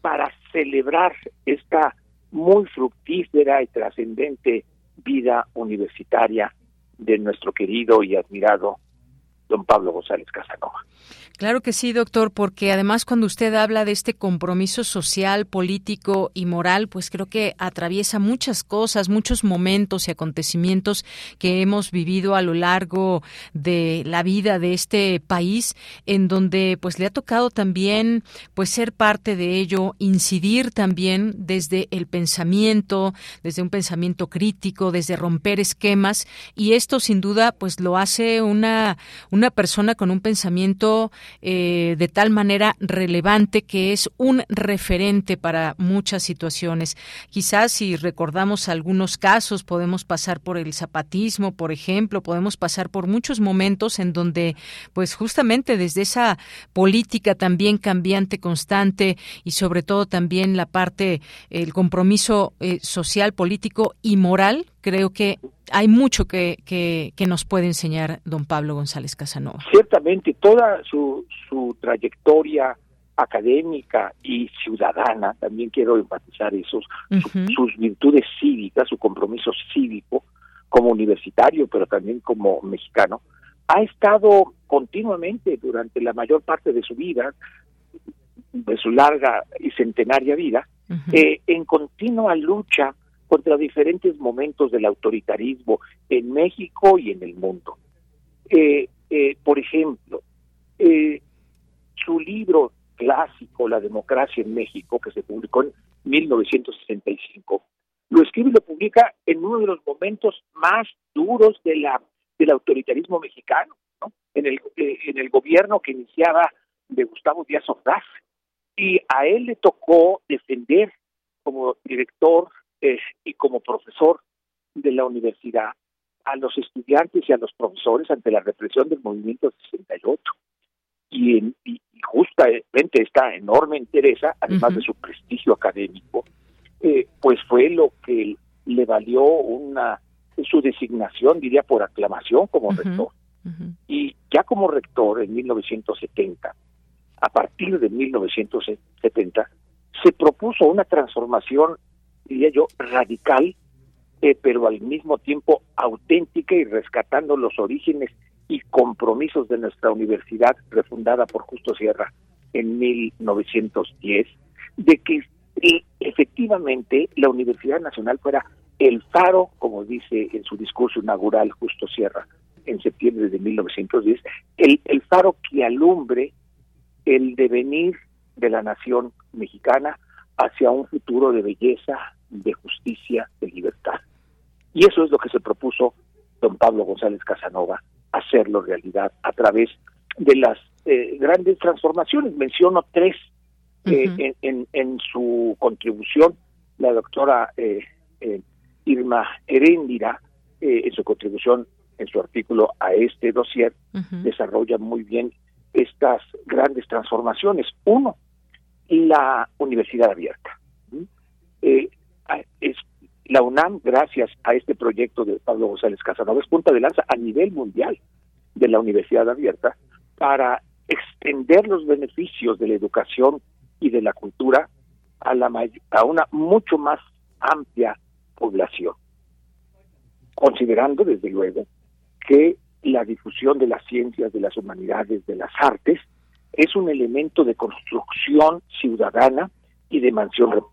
para celebrar esta muy fructífera y trascendente vida universitaria de nuestro querido y admirado don Pablo González Casanova. Claro que sí, doctor, porque además cuando usted habla de este compromiso social, político y moral, pues creo que atraviesa muchas cosas, muchos momentos y acontecimientos que hemos vivido a lo largo de la vida de este país, en donde pues le ha tocado también pues ser parte de ello, incidir también desde el pensamiento, desde un pensamiento crítico, desde romper esquemas y esto sin duda pues lo hace una una persona con un pensamiento eh, de tal manera relevante que es un referente para muchas situaciones. Quizás si recordamos algunos casos, podemos pasar por el zapatismo, por ejemplo, podemos pasar por muchos momentos en donde, pues justamente desde esa política también cambiante, constante y sobre todo también la parte, el compromiso eh, social, político y moral, creo que hay mucho que, que, nos puede enseñar don Pablo González Casanova. Ciertamente, toda su, su trayectoria académica y ciudadana, también quiero enfatizar esos, sus virtudes cívicas, su compromiso cívico como universitario, pero también como mexicano, ha estado continuamente durante la mayor parte de su vida, de su larga y centenaria vida, eh, en continua lucha contra diferentes momentos del autoritarismo en México y en el mundo. Eh, eh, por ejemplo, eh, su libro clásico, La democracia en México, que se publicó en 1965, lo escribe y lo publica en uno de los momentos más duros de la, del autoritarismo mexicano, en, el, en el gobierno que iniciaba de Gustavo Díaz Ordaz. Y a él le tocó defender como director y como profesor de la universidad a los estudiantes y a los profesores ante la represión del movimiento 68. Y, en, y justamente esta enorme interés, además de su prestigio académico, eh, pues fue lo que le valió una su designación, diría, por aclamación como rector. Y ya como rector en 1970, a partir de 1970, se propuso una transformación, diría yo, radical, eh, pero al mismo tiempo auténtica y rescatando los orígenes y compromisos de nuestra universidad refundada por Justo Sierra en 1910, de que eh, efectivamente la Universidad Nacional fuera el faro, como dice en su discurso inaugural Justo Sierra en septiembre de 1910, el, el faro que alumbre el devenir de la nación mexicana hacia un futuro de belleza, de justicia, de libertad. Y eso es lo que se propuso don Pablo González Casanova, hacerlo realidad a través de las eh, grandes transformaciones. Menciono tres eh, en, en, su contribución, la doctora eh, Irma Heréndira, en su contribución, en su artículo a este dossier, desarrolla muy bien estas grandes transformaciones. Uno, la universidad abierta. Eh, es, la UNAM, gracias a este proyecto de Pablo González Casanova, es punta de lanza a nivel mundial de la universidad abierta para extender los beneficios de la educación y de la cultura a, la, a una mucho más amplia población, considerando desde luego que la difusión de las ciencias, de las humanidades, de las artes, es un elemento de construcción ciudadana y de,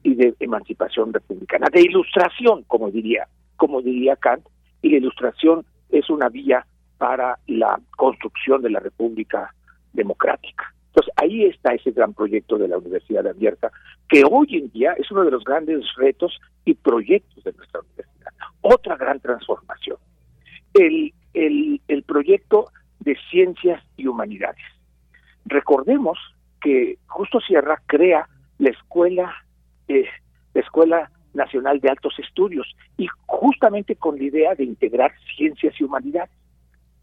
y de emancipación republicana, de ilustración, como diría, como diría Kant, y la ilustración es una vía para la construcción de la República Democrática. Entonces, ahí está ese gran proyecto de la Universidad Abierta, que hoy en día es uno de los grandes retos y proyectos de nuestra universidad. Otra gran transformación. El, el, el proyecto de ciencias y humanidades. Recordemos que Justo Sierra crea la escuela, eh, la Escuela Nacional de Altos Estudios y justamente con la idea de integrar ciencias y humanidades.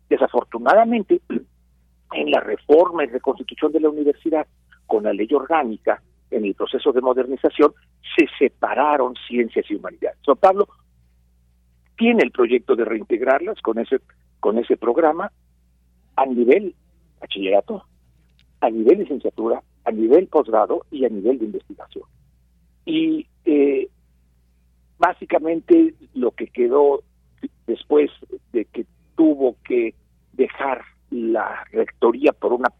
Desafortunadamente, [CLEARS THROAT] en la reforma y reconstitución de la universidad, con la ley orgánica, en el proceso de modernización, se separaron ciencias y humanidades. Don Pablo tiene el proyecto de reintegrarlas con ese, con ese programa a nivel bachillerato, a nivel licenciatura, a nivel posgrado y a nivel de investigación. Y eh, básicamente lo que quedó después de que tuvo que dejar la rectoría por una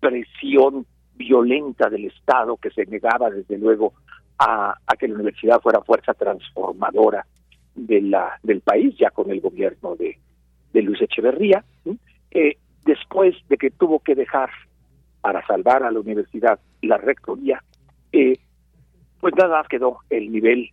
presión violenta del Estado que se negaba desde luego a, que la universidad fuera fuerza transformadora de la del país ya con el gobierno de, Luis Echeverría eh, después de que tuvo que dejar para salvar a la universidad y la rectoría, eh, pues nada más quedó el nivel,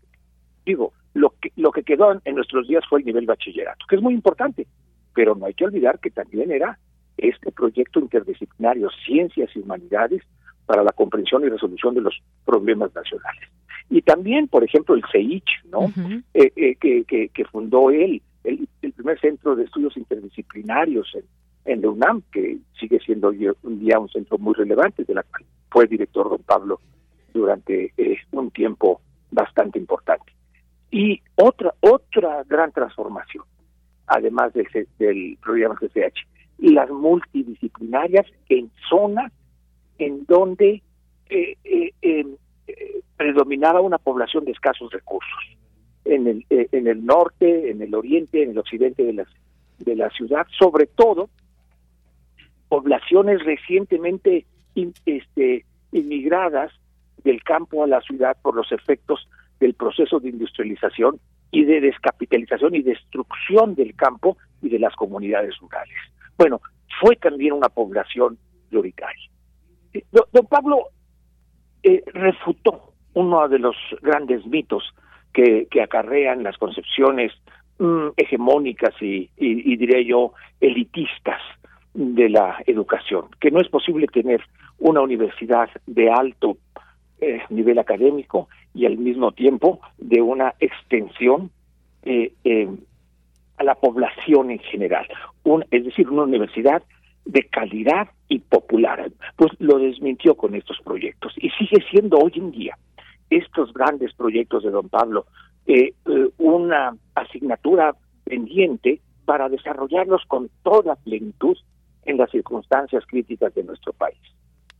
digo, lo que, lo que quedó en, nuestros días fue el nivel bachillerato, que es muy importante, pero no hay que olvidar que también era este proyecto interdisciplinario, ciencias y humanidades, para la comprensión y resolución de los problemas nacionales. Y también, por ejemplo, el CEICH, ¿no? Eh, eh, que, que, fundó él, el, el, primer centro de estudios interdisciplinarios en, en la UNAM, que sigue siendo hoy un día un centro muy relevante, de la cual fue director don Pablo durante eh, un tiempo bastante importante. Y otra, otra gran transformación, además del, programa CCH, las multidisciplinarias en zonas en donde eh, eh, em, predominaba una población de escasos recursos. En el, en el norte, en el oriente, en el occidente de, las, de la ciudad, sobre todo poblaciones recientemente este, inmigradas del campo a la ciudad por los efectos del proceso de industrialización y de descapitalización y destrucción del campo y de las comunidades rurales. Bueno, fue también una población prioritaria. Eh, don Pablo eh, refutó uno de los grandes mitos que, acarrean las concepciones mm, hegemónicas y, y, y, diré yo, elitistas de la educación, que no es posible tener una universidad de alto eh, nivel académico y al mismo tiempo de una extensión eh, eh, a la población en general, es decir, una universidad de calidad y popular. Pues lo desmintió con estos proyectos y sigue siendo hoy en día estos grandes proyectos de don Pablo una asignatura pendiente para desarrollarlos con toda plenitud en las circunstancias críticas de nuestro país.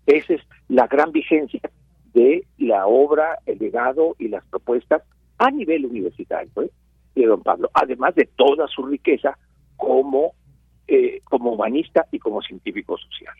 Esa es la gran vigencia de la obra, el legado y las propuestas a nivel universitario ¿eh? de don Pablo, además de toda su riqueza como, como humanista y como científico social.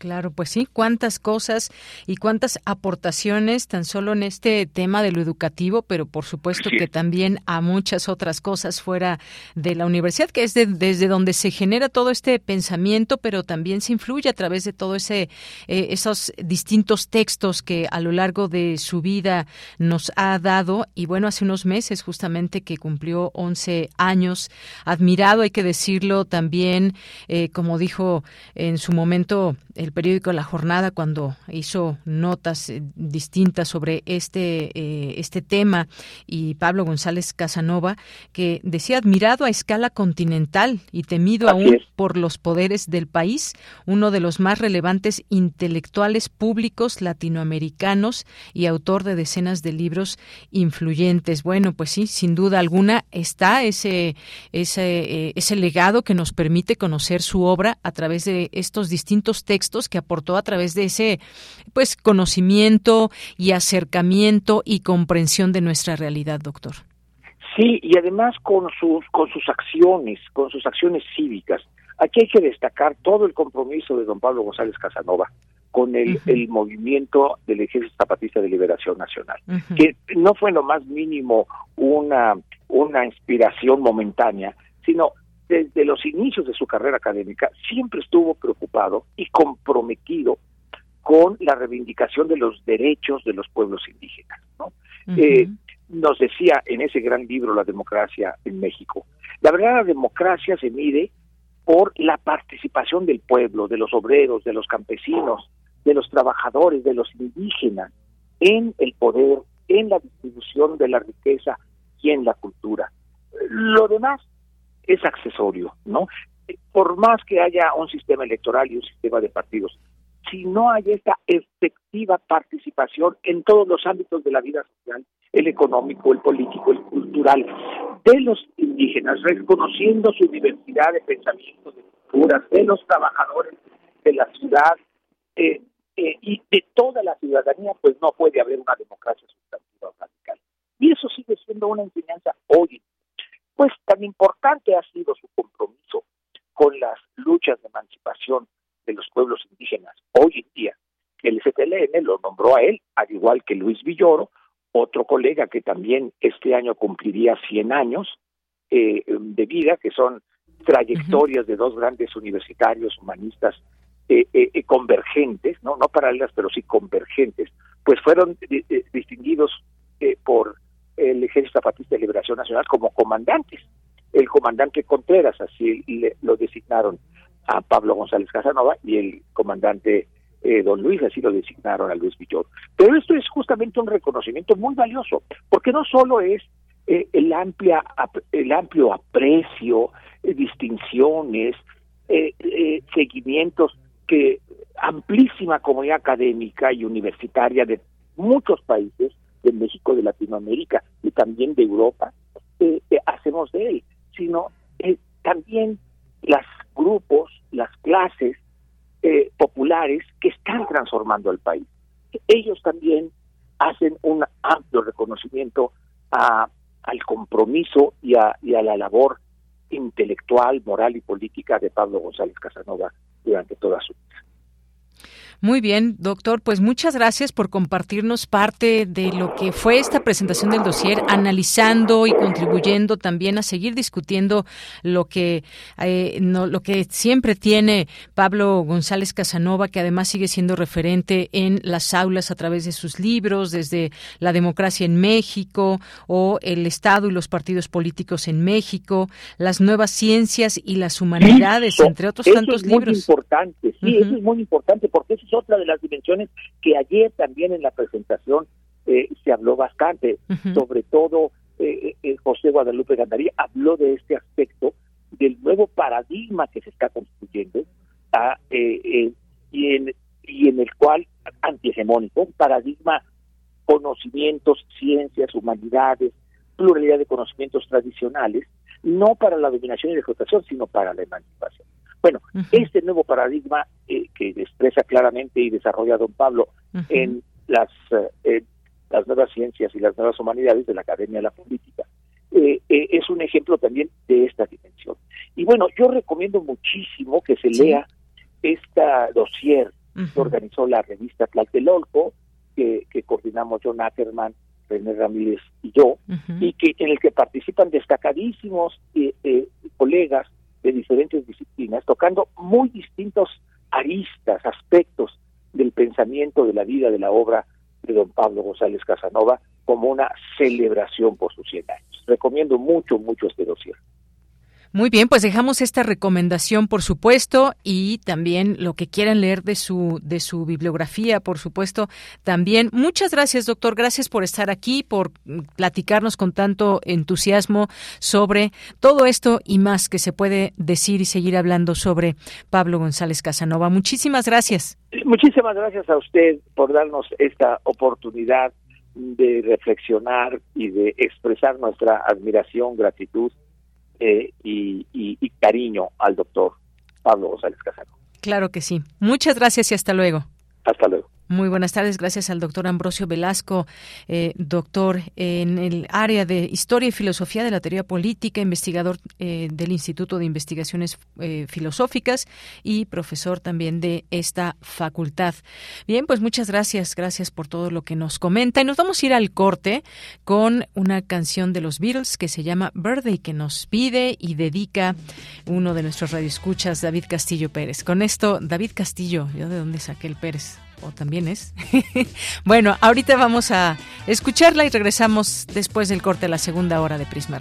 Claro, pues sí, cuántas cosas y cuántas aportaciones tan solo en este tema de lo educativo, pero por supuesto que también a muchas otras cosas fuera de la universidad, que es desde donde se genera todo este pensamiento, pero también se influye a través de todo ese eh, esos distintos textos que a lo largo de su vida nos ha dado. Y bueno, hace unos meses justamente que cumplió 11 años, admirado hay que decirlo también, eh, como dijo en su momento el periódico La Jornada cuando hizo notas eh, distintas sobre este, eh, este tema y Pablo González Casanova, que decía admirado a escala continental y temido aún por los poderes del país, uno de los más relevantes intelectuales públicos latinoamericanos y autor de decenas de libros influyentes. Bueno, pues sí, sin duda alguna está ese, ese, eh, ese legado que nos permite conocer su obra a través de estos distintos textos que aportó a través de ese pues conocimiento y acercamiento y comprensión de nuestra realidad, doctor. Sí, y además con sus con sus acciones, con sus acciones cívicas. Aquí hay que destacar todo el compromiso de don Pablo González Casanova con el, el movimiento del Ejército Zapatista de Liberación Nacional, que no fue lo más mínimo una, una inspiración momentánea, sino desde los inicios de su carrera académica, siempre estuvo preocupado y comprometido con la reivindicación de los derechos de los pueblos indígenas. ¿no? Eh, nos decía en ese gran libro La democracia en México, la verdadera democracia se mide por la participación del pueblo, de los obreros, de los campesinos, de los trabajadores, de los indígenas, en el poder, en la distribución de la riqueza y en la cultura. Lo demás es accesorio, ¿no? Por más que haya un sistema electoral y un sistema de partidos, si no hay esta efectiva participación en todos los ámbitos de la vida social, el económico, el político, el cultural, de los indígenas, reconociendo su diversidad de pensamientos, de culturas, de los trabajadores de la ciudad eh, eh, y de toda la ciudadanía, pues no puede haber una democracia sustantiva radical. Y eso sigue siendo una enseñanza hoy pues tan importante ha sido su compromiso con las luchas de emancipación de los pueblos indígenas. Hoy en día, el FTLN lo nombró a él, al igual que Luis Villoro, otro colega que también este año cumpliría 100 años eh, de vida, que son trayectorias de dos grandes universitarios humanistas eh, eh, convergentes, no no paralelas, pero sí convergentes, pues fueron distinguidos por el Ejército Zapatista de Liberación Nacional como comandantes. El comandante Contreras, así le, lo designaron a Pablo González Casanova, y el comandante eh, don Luis, así lo designaron a Luis Villor. Pero esto es justamente un reconocimiento muy valioso, porque no solo es eh, el, amplia, el amplio aprecio, eh, distinciones, seguimientos que amplísima comunidad académica y universitaria de muchos países de México, de Latinoamérica y también de Europa, eh, eh, hacemos de él, sino eh, también los grupos, las clases populares que están transformando al país. Ellos también hacen un amplio reconocimiento a, al compromiso y a, y a la labor intelectual, moral y política de Pablo González Casanova durante toda su vida. Muy bien, doctor, pues muchas gracias por compartirnos parte de lo que fue esta presentación del dossier, analizando y contribuyendo también a seguir discutiendo lo que eh, no, lo que siempre tiene Pablo González Casanova, que además sigue siendo referente en las aulas a través de sus libros, desde la democracia en México o el Estado y los partidos políticos en México, las nuevas ciencias y las humanidades, entre otros tantos libros. Es muy importante, sí, eso es muy importante porque eso otra de las dimensiones que ayer también en la presentación eh, se habló bastante, sobre todo eh, eh, José Guadalupe Gandaría habló de este aspecto del nuevo paradigma que se está construyendo ah, y, en, y en el cual, antihegemónico, un paradigma conocimientos, ciencias, humanidades, pluralidad de conocimientos tradicionales, no para la dominación y la explotación, sino para la emancipación. Bueno, este nuevo paradigma eh, que expresa claramente y desarrolla don Pablo en las, eh, las nuevas ciencias y las nuevas humanidades de la Academia de la Política, eh, es un ejemplo también de esta dimensión. Y bueno, yo recomiendo muchísimo que se lea esta dossier que organizó la revista Tlatelolco, que, que coordinamos John Ackerman, René Ramírez y yo, y que en el que participan destacadísimos colegas de diferentes disciplinas, tocando muy distintos aristas, aspectos del pensamiento, de la vida, de la obra de don Pablo González Casanova, como una celebración por sus 100 años. Recomiendo mucho, mucho este dossier. Muy bien, pues dejamos esta recomendación, por supuesto, y también lo que quieran leer de su de su bibliografía, por supuesto, también. Muchas gracias, doctor. Gracias por estar aquí, por platicarnos con tanto entusiasmo sobre todo esto y más que se puede decir y seguir hablando sobre Pablo González Casanova. Muchísimas gracias. Muchísimas gracias a usted por darnos esta oportunidad de reflexionar y de expresar nuestra admiración, gratitud eh, y, cariño al doctor Pablo González Casano. Claro que sí. Muchas gracias y hasta luego. Hasta luego. Muy buenas tardes. Gracias al doctor Ambrosio Velasco, eh, doctor en el área de Historia y Filosofía de la Teoría Política, investigador eh, del Instituto de Investigaciones eh, Filosóficas y profesor también de esta facultad. Bien, pues muchas gracias. Gracias por todo lo que nos comenta. Y nos vamos a ir al corte con una canción de los Beatles que se llama Birthday, que nos pide y dedica uno de nuestros radioescuchas, David Castillo Pérez. Con esto, David Castillo, ¿yo de dónde saqué el Pérez? O también es. [LAUGHS] bueno, ahorita vamos a escucharla y regresamos después del corte a la segunda hora de Prisma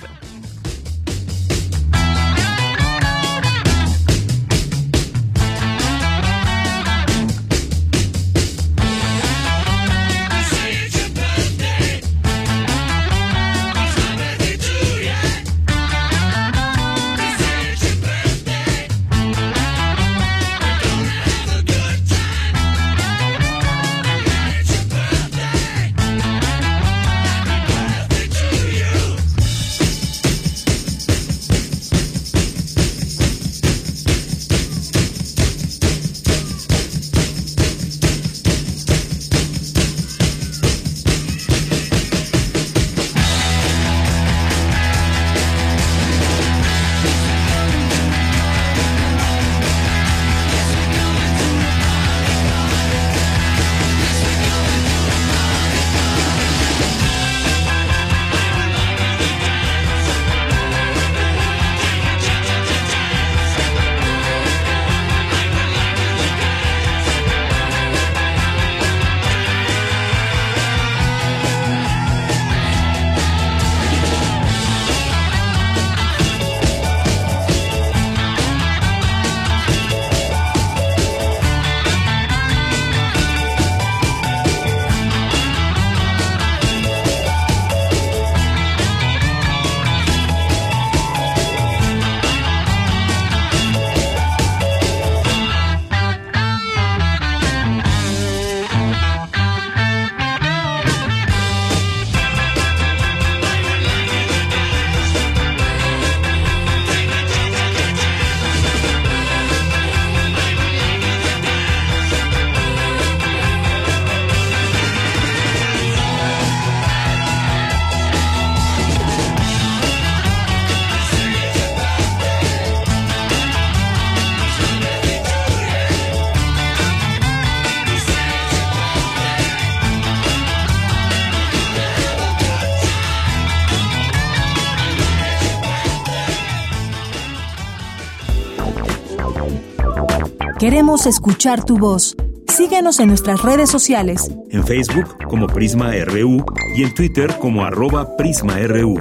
Queremos escuchar tu voz. Síguenos en nuestras redes sociales. En Facebook como Prisma RU y en Twitter como arroba PrismaRU.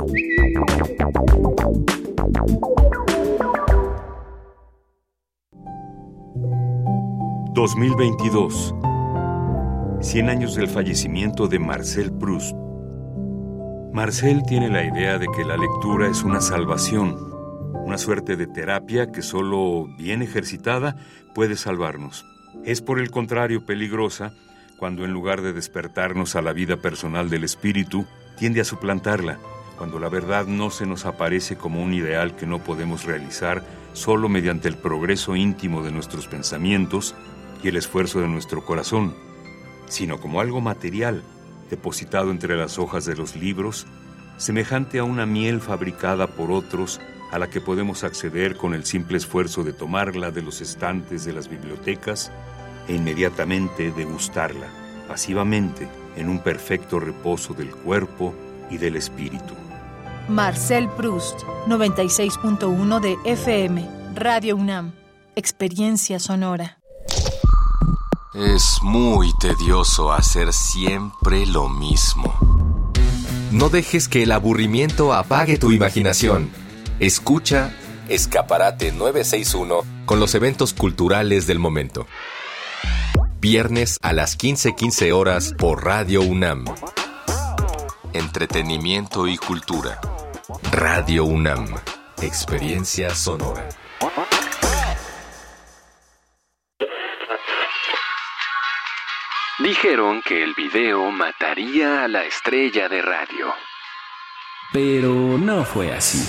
...2022... ...100 años del fallecimiento de Marcel Proust... Marcel tiene la idea de que la lectura es una salvación suerte de terapia que solo bien ejercitada puede salvarnos. Es por el contrario peligrosa cuando en lugar de despertarnos a la vida personal del espíritu, tiende a suplantarla, cuando la verdad no se nos aparece como un ideal que no podemos realizar solo mediante el progreso íntimo de nuestros pensamientos y el esfuerzo de nuestro corazón, sino como algo material, depositado entre las hojas de los libros, semejante a una miel fabricada por otros a la que podemos acceder con el simple esfuerzo de tomarla de los estantes de las bibliotecas e inmediatamente degustarla, pasivamente, en un perfecto reposo del cuerpo y del espíritu. Marcel Proust, 96.1 de FM, Radio UNAM, Experiencia Sonora. Es muy tedioso hacer siempre lo mismo. No dejes que el aburrimiento apague tu imaginación. Escucha Escaparate 961 con los eventos culturales del momento. Viernes a las 15:15 horas por Radio UNAM. Entretenimiento y cultura. Radio UNAM. Experiencia sonora. Dijeron que el video mataría a la estrella de radio. Pero no fue así.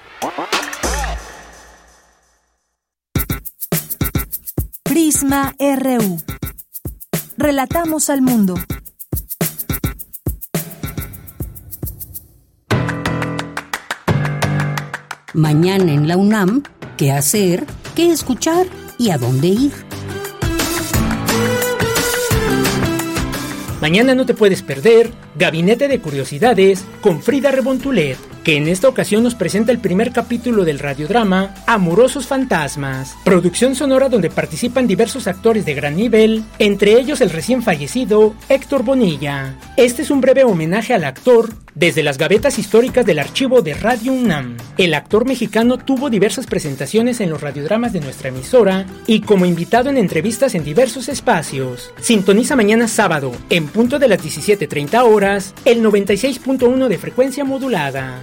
Prisma RU. Relatamos al mundo. Mañana en la UNAM, ¿qué hacer? ¿Qué escuchar? ¿Y a dónde ir? Mañana no te puedes perder Gabinete de Curiosidades con Frida Rebontulet, que en esta ocasión nos presenta el primer capítulo del radiodrama Amorosos Fantasmas, producción sonora donde participan diversos actores de gran nivel, entre ellos el recién fallecido Héctor Bonilla. Este es un breve homenaje al actor desde las gavetas históricas del archivo de Radio UNAM. El actor mexicano tuvo diversas presentaciones en los radiodramas de nuestra emisora y como invitado en entrevistas en diversos espacios. Sintoniza mañana sábado, en punto de las 17.30 horas, el 96.1 de frecuencia modulada.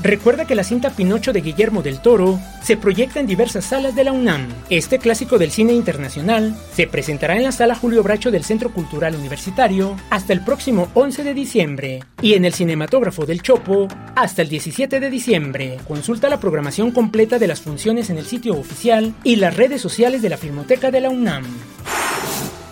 Recuerda que la cinta Pinocho de Guillermo del Toro se proyecta en diversas salas de la UNAM. Este clásico del cine internacional se presentará en la sala Julio Bracho del Centro Cultural Universitario hasta el próximo 11 de diciembre y en el cinematógrafo del Chopo hasta el 17 de diciembre. Consulta la programación completa de las funciones en el sitio oficial y las redes sociales de la Filmoteca de la UNAM.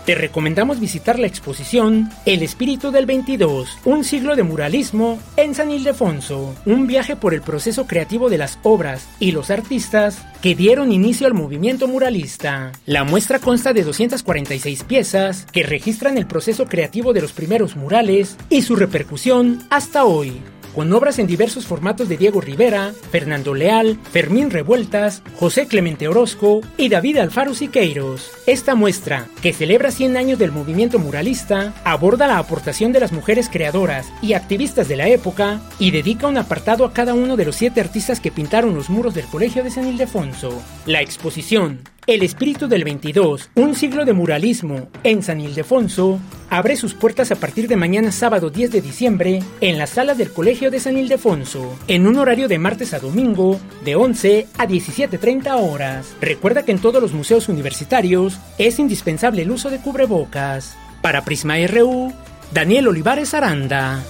Te recomendamos visitar la exposición El espíritu del 22, un siglo de muralismo en San Ildefonso, un viaje por el proceso creativo de las obras y los artistas que dieron inicio al movimiento muralista. La muestra consta de 246 piezas que registran el proceso creativo de los primeros murales y su repercusión hasta hoy con obras en diversos formatos de Diego Rivera, Fernando Leal, Fermín Revueltas, José Clemente Orozco y David Alfaro Siqueiros. Esta muestra, que celebra 100 años del movimiento muralista, aborda la aportación de las mujeres creadoras y activistas de la época y dedica un apartado a cada uno de los siete artistas que pintaron los muros del Colegio de San Ildefonso. La exposición el espíritu del 22, un siglo de muralismo en San Ildefonso, abre sus puertas a partir de mañana sábado 10 de diciembre en las salas del Colegio de San Ildefonso, en un horario de martes a domingo de 11 a 17.30 horas. Recuerda que en todos los museos universitarios es indispensable el uso de cubrebocas. Para Prisma RU, Daniel Olivares Aranda.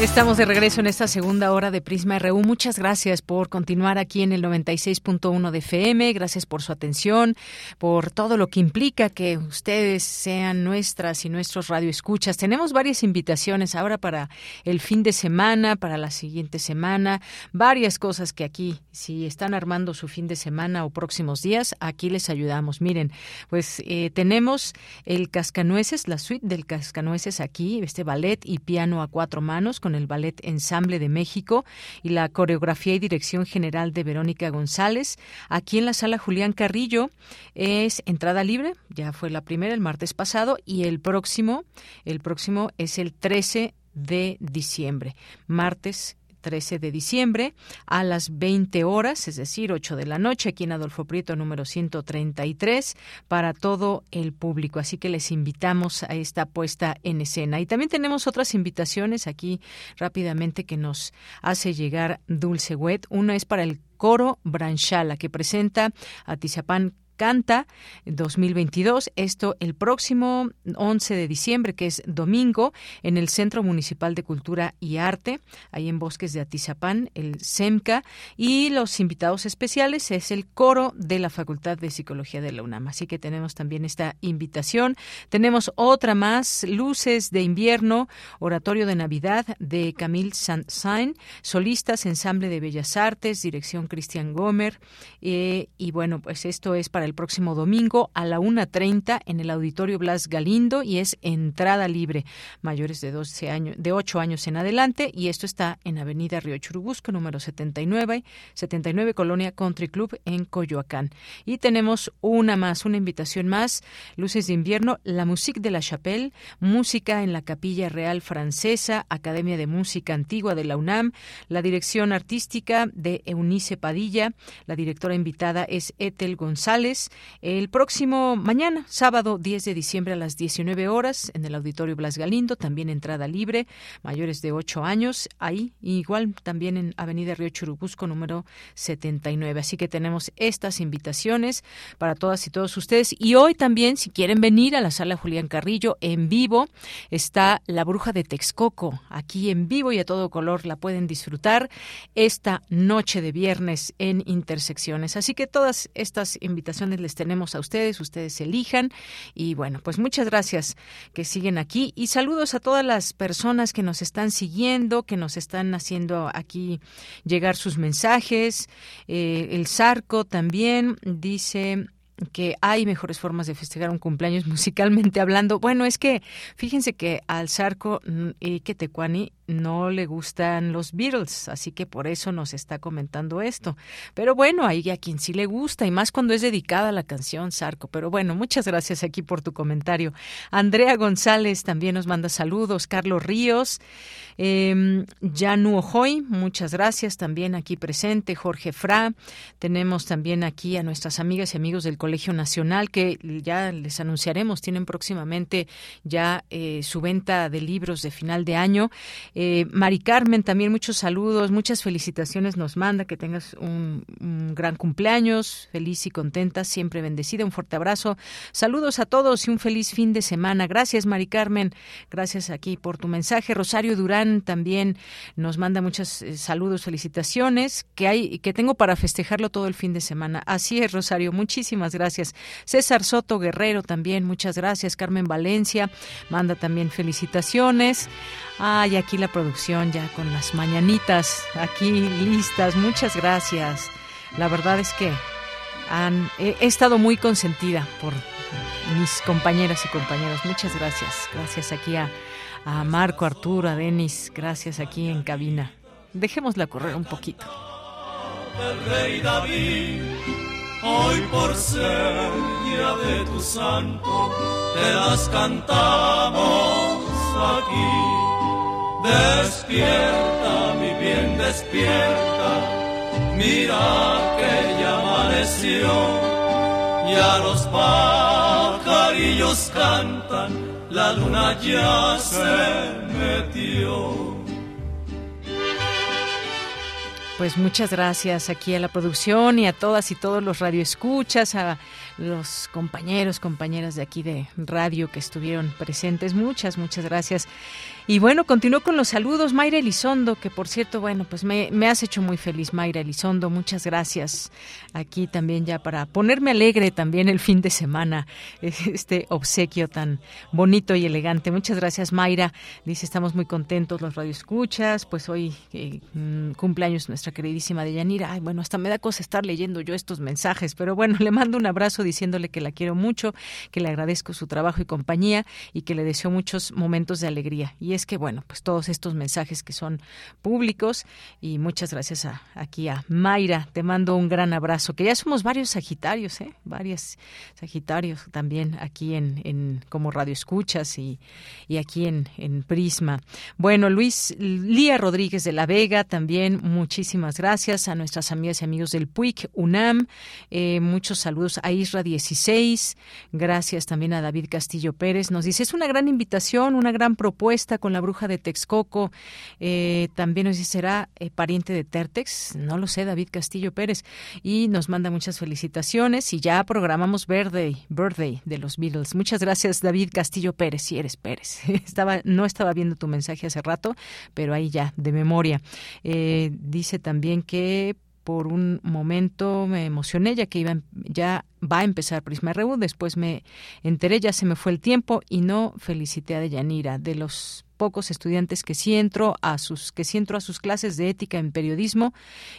Estamos de regreso en esta segunda hora de Prisma RU. Muchas gracias por continuar aquí en el 96.1 de FM. Gracias por su atención, por todo lo que implica que ustedes sean nuestras y nuestros radioescuchas. Tenemos varias invitaciones ahora para el fin de semana, para la siguiente semana, varias cosas que aquí, si están armando su fin de semana o próximos días, aquí les ayudamos. Miren, pues eh, tenemos el Cascanueces, la suite del Cascanueces aquí, este ballet y piano a cuatro manos con el Ballet Ensamble de México y la coreografía y dirección general de Verónica González. Aquí en la sala Julián Carrillo es entrada libre, ya fue la primera el martes pasado y el próximo, el próximo es el 13 de diciembre, martes 13 de diciembre a las 20 horas, es decir, 8 de la noche, aquí en Adolfo Prieto número 133, para todo el público. Así que les invitamos a esta puesta en escena. Y también tenemos otras invitaciones aquí rápidamente que nos hace llegar Dulce Wet. Una es para el coro Branchala, que presenta a Tizapán Canta 2022. Esto el próximo 11 de diciembre, que es domingo, en el Centro Municipal de Cultura y Arte, ahí en Bosques de Atizapán, el SEMCA. Y los invitados especiales es el coro de la Facultad de Psicología de la UNAM. Así que tenemos también esta invitación. Tenemos otra más, Luces de Invierno, Oratorio de Navidad de Camille Saint-Sain, solistas, ensamble de Bellas Artes, dirección Cristian Gomer. Eh, y bueno, pues esto es para el próximo domingo a la 1.30 en el Auditorio Blas Galindo y es entrada libre, mayores de 12 años, de 8 años en adelante y esto está en Avenida Río Churubusco, número 79, 79 Colonia Country Club en Coyoacán. Y tenemos una más, una invitación más, Luces de Invierno, la Musique de la Chapelle, música en la Capilla Real Francesa, Academia de Música Antigua de la UNAM, la dirección artística de Eunice Padilla, la directora invitada es Ethel González, el próximo mañana, sábado 10 de diciembre a las 19 horas, en el Auditorio Blas Galindo, también entrada libre, mayores de 8 años, ahí, igual también en Avenida Río Churubusco, número 79. Así que tenemos estas invitaciones para todas y todos ustedes. Y hoy también, si quieren venir a la sala Julián Carrillo en vivo, está La Bruja de Texcoco, aquí en vivo y a todo color la pueden disfrutar esta noche de viernes en Intersecciones. Así que todas estas invitaciones les tenemos a ustedes, ustedes elijan. Y bueno, pues muchas gracias que siguen aquí y saludos a todas las personas que nos están siguiendo, que nos están haciendo aquí llegar sus mensajes. Eh, el Zarco también dice que hay mejores formas de festejar un cumpleaños [LAUGHS] musicalmente hablando. Bueno, es que fíjense que al Zarco mm, y que Tecuani no le gustan los Beatles, así que por eso nos está comentando esto. Pero bueno, hay a quien sí le gusta, y más cuando es dedicada la canción Sarco. Pero bueno, muchas gracias aquí por tu comentario. Andrea González también nos manda saludos. Carlos Ríos, eh, Janu Ojoy, muchas gracias también aquí presente. Jorge Fra, tenemos también aquí a nuestras amigas y amigos del Colegio Nacional que ya les anunciaremos, tienen próximamente ya eh, su venta de libros de final de año. Eh, Mari Carmen, también muchos saludos, muchas felicitaciones nos manda, que tengas un, gran cumpleaños, feliz y contenta, siempre bendecida, un fuerte abrazo. Saludos a todos y un feliz fin de semana. Gracias, Mari Carmen, gracias aquí por tu mensaje. Rosario Durán también nos manda muchos eh, saludos, felicitaciones, que hay que tengo para festejarlo todo el fin de semana. Así es, Rosario, muchísimas gracias. César Soto Guerrero también, muchas gracias. Carmen Valencia manda también felicitaciones. Ay, aquí la producción ya con las mañanitas aquí listas. Muchas gracias. La verdad es que han, he, estado muy consentida por mis compañeras y compañeros. Muchas gracias. Gracias aquí a, a Marco, Arturo, a Denis. Gracias aquí en cabina. Dejémosla correr un poquito. rey David, hoy por ser día de tu santo, te las cantamos aquí Despierta, mi bien, despierta. Mira que ya amaneció. Ya los pajarillos cantan, la luna ya se metió. Pues muchas gracias aquí a la producción y a todas y todos los radioescuchas, a los compañeros, compañeras de aquí de radio que estuvieron presentes. Muchas, muchas gracias. Y bueno, continúo con los saludos. Mayra Elizondo, que por cierto, bueno, pues me, me, has hecho muy feliz, Mayra Elizondo. Muchas gracias. Aquí también ya para ponerme alegre también el fin de semana, [LAUGHS] este obsequio tan bonito y elegante. Muchas gracias, Mayra. Dice, estamos muy contentos los radioescuchas. Pues hoy eh, mm, cumpleaños nuestra queridísima Deyanira. Ay, bueno, hasta me da cosa estar leyendo yo estos mensajes, pero bueno, [LAUGHS] le mando un abrazo diciéndole que la quiero mucho, que le agradezco su trabajo y compañía y que le deseo muchos momentos de alegría. Y es que, bueno, pues todos estos mensajes que son públicos y muchas gracias a, aquí a Mayra. Te mando un gran abrazo, que ya somos varios Sagitarios, ¿eh? Varios Sagitarios también aquí en, en como Radio Escuchas y, y aquí en, en Prisma. Bueno, Luis Lía Rodríguez de la Vega, también muchísimas gracias a nuestras amigas y amigos del PUIC UNAM. Eh, muchos saludos a Isra 16. Gracias también a David Castillo Pérez. Nos dice, es una gran invitación, una gran propuesta con la bruja de Texcoco. Eh, también nos ¿será eh, pariente de Tertex? No lo sé, David Castillo Pérez. Y nos manda muchas felicitaciones y ya programamos Birthday, Birthday de los Beatles. Muchas gracias, David Castillo Pérez, si eres Pérez. [LAUGHS] estaba, no estaba viendo tu mensaje hace rato, pero ahí ya, de memoria. Eh, dice también que por un momento me emocioné ya que iba ya va a empezar Prisma RU, después me enteré, ya se me fue el tiempo y no felicité a Deyanira de los pocos estudiantes que sí entro a sus que sí entro a sus clases de ética en periodismo.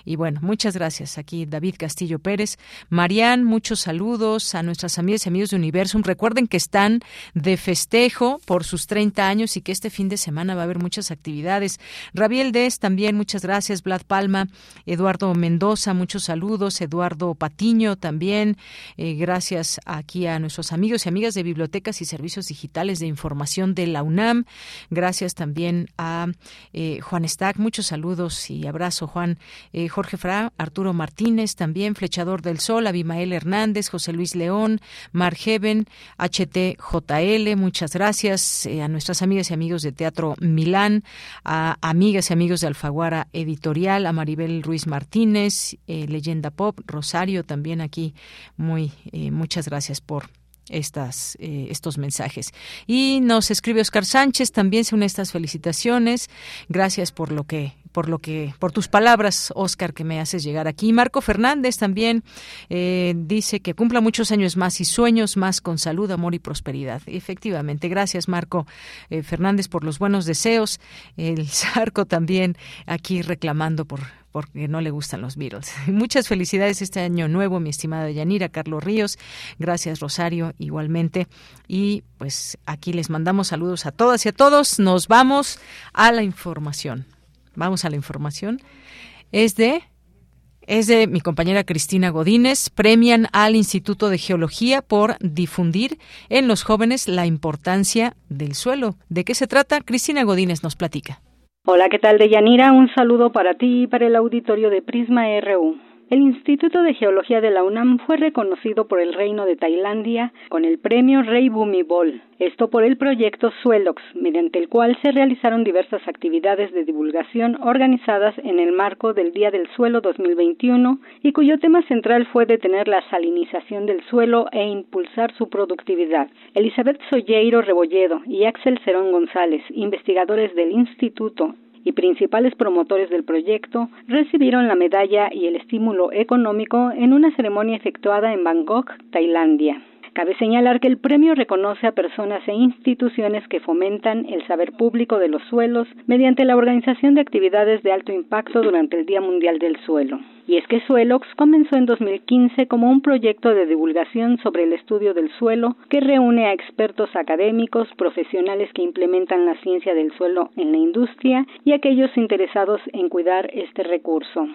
Y bueno muchas gracias. Aquí David Castillo Pérez. Marian muchos saludos a nuestras amigas y amigos de Universum. Recuerden que están de festejo por sus 30 años y que este fin de semana va a haber muchas actividades. Rabiel Des también muchas gracias. Vlad Palma Eduardo Mendoza muchos saludos. Eduardo Patiño también. Eh, gracias aquí a nuestros amigos y amigas de bibliotecas y servicios digitales de información de la UNAM. Gracias también a eh, Juan Stack. Muchos saludos y abrazo, Juan. Eh, Jorge Fra, Arturo Martínez, también Flechador del Sol, Abimael Hernández, José Luis León, Margeven, HTJL. Muchas gracias eh, a nuestras amigas y amigos de Teatro Milán, a amigas y amigos de Alfaguara Editorial, a Maribel Ruiz Martínez, Leyenda Pop, Rosario también aquí. Muy, muchas gracias por estas, eh, estos mensajes. Y nos escribe Oscar Sánchez, también se une estas felicitaciones. Gracias por lo que por lo que por tus palabras Oscar que me haces llegar aquí Marco Fernández también eh, dice que cumpla muchos años más y sueños más con salud amor y prosperidad efectivamente gracias Marco eh, Fernández por los buenos deseos el Zarco también aquí reclamando por porque no le gustan los Beatles. [LAUGHS] Muchas felicidades este año nuevo, mi estimada Yanira, Carlos Ríos. Gracias, Rosario, igualmente. Y pues aquí les mandamos saludos a todas y a todos. Nos vamos a la información. Vamos a la información. Es de es de mi compañera Cristina Godínez. Premian al Instituto de Geología por difundir en los jóvenes la importancia del suelo. ¿De qué se trata? Cristina Godínez nos platica. Hola, ¿qué tal, Deyanira? Un saludo para ti y para el auditorio de Prisma RU. El Instituto de Geología de la UNAM fue reconocido por el Reino de Tailandia con el premio Rey Bhumibol, esto por el proyecto Suelox, mediante el cual se realizaron diversas actividades de divulgación organizadas en el marco del Día del Suelo 2021 y cuyo tema central fue detener la salinización del suelo e impulsar su productividad. Elizabeth Solleiro Rebolledo y Axel Cerón González, investigadores del instituto y principales promotores del proyecto recibieron la medalla y el estímulo económico en una ceremonia efectuada en Bangkok, Tailandia. Cabe señalar que el premio reconoce a personas e instituciones que fomentan el saber público de los suelos mediante la organización de actividades de alto impacto durante el Día Mundial del Suelo. Y es que Suelox comenzó en 2015 como un proyecto de divulgación sobre el estudio del suelo que reúne a expertos académicos, profesionales que implementan la ciencia del suelo en la industria y aquellos interesados en cuidar este recurso.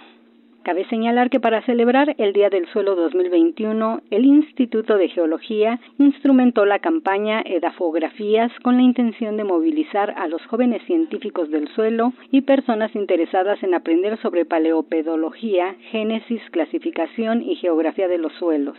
Cabe señalar que para celebrar el Día del Suelo 2021, el Instituto de Geología instrumentó la campaña Edafografías con la intención de movilizar a los jóvenes científicos del suelo y personas interesadas en aprender sobre paleopedología, génesis, clasificación y geografía de los suelos.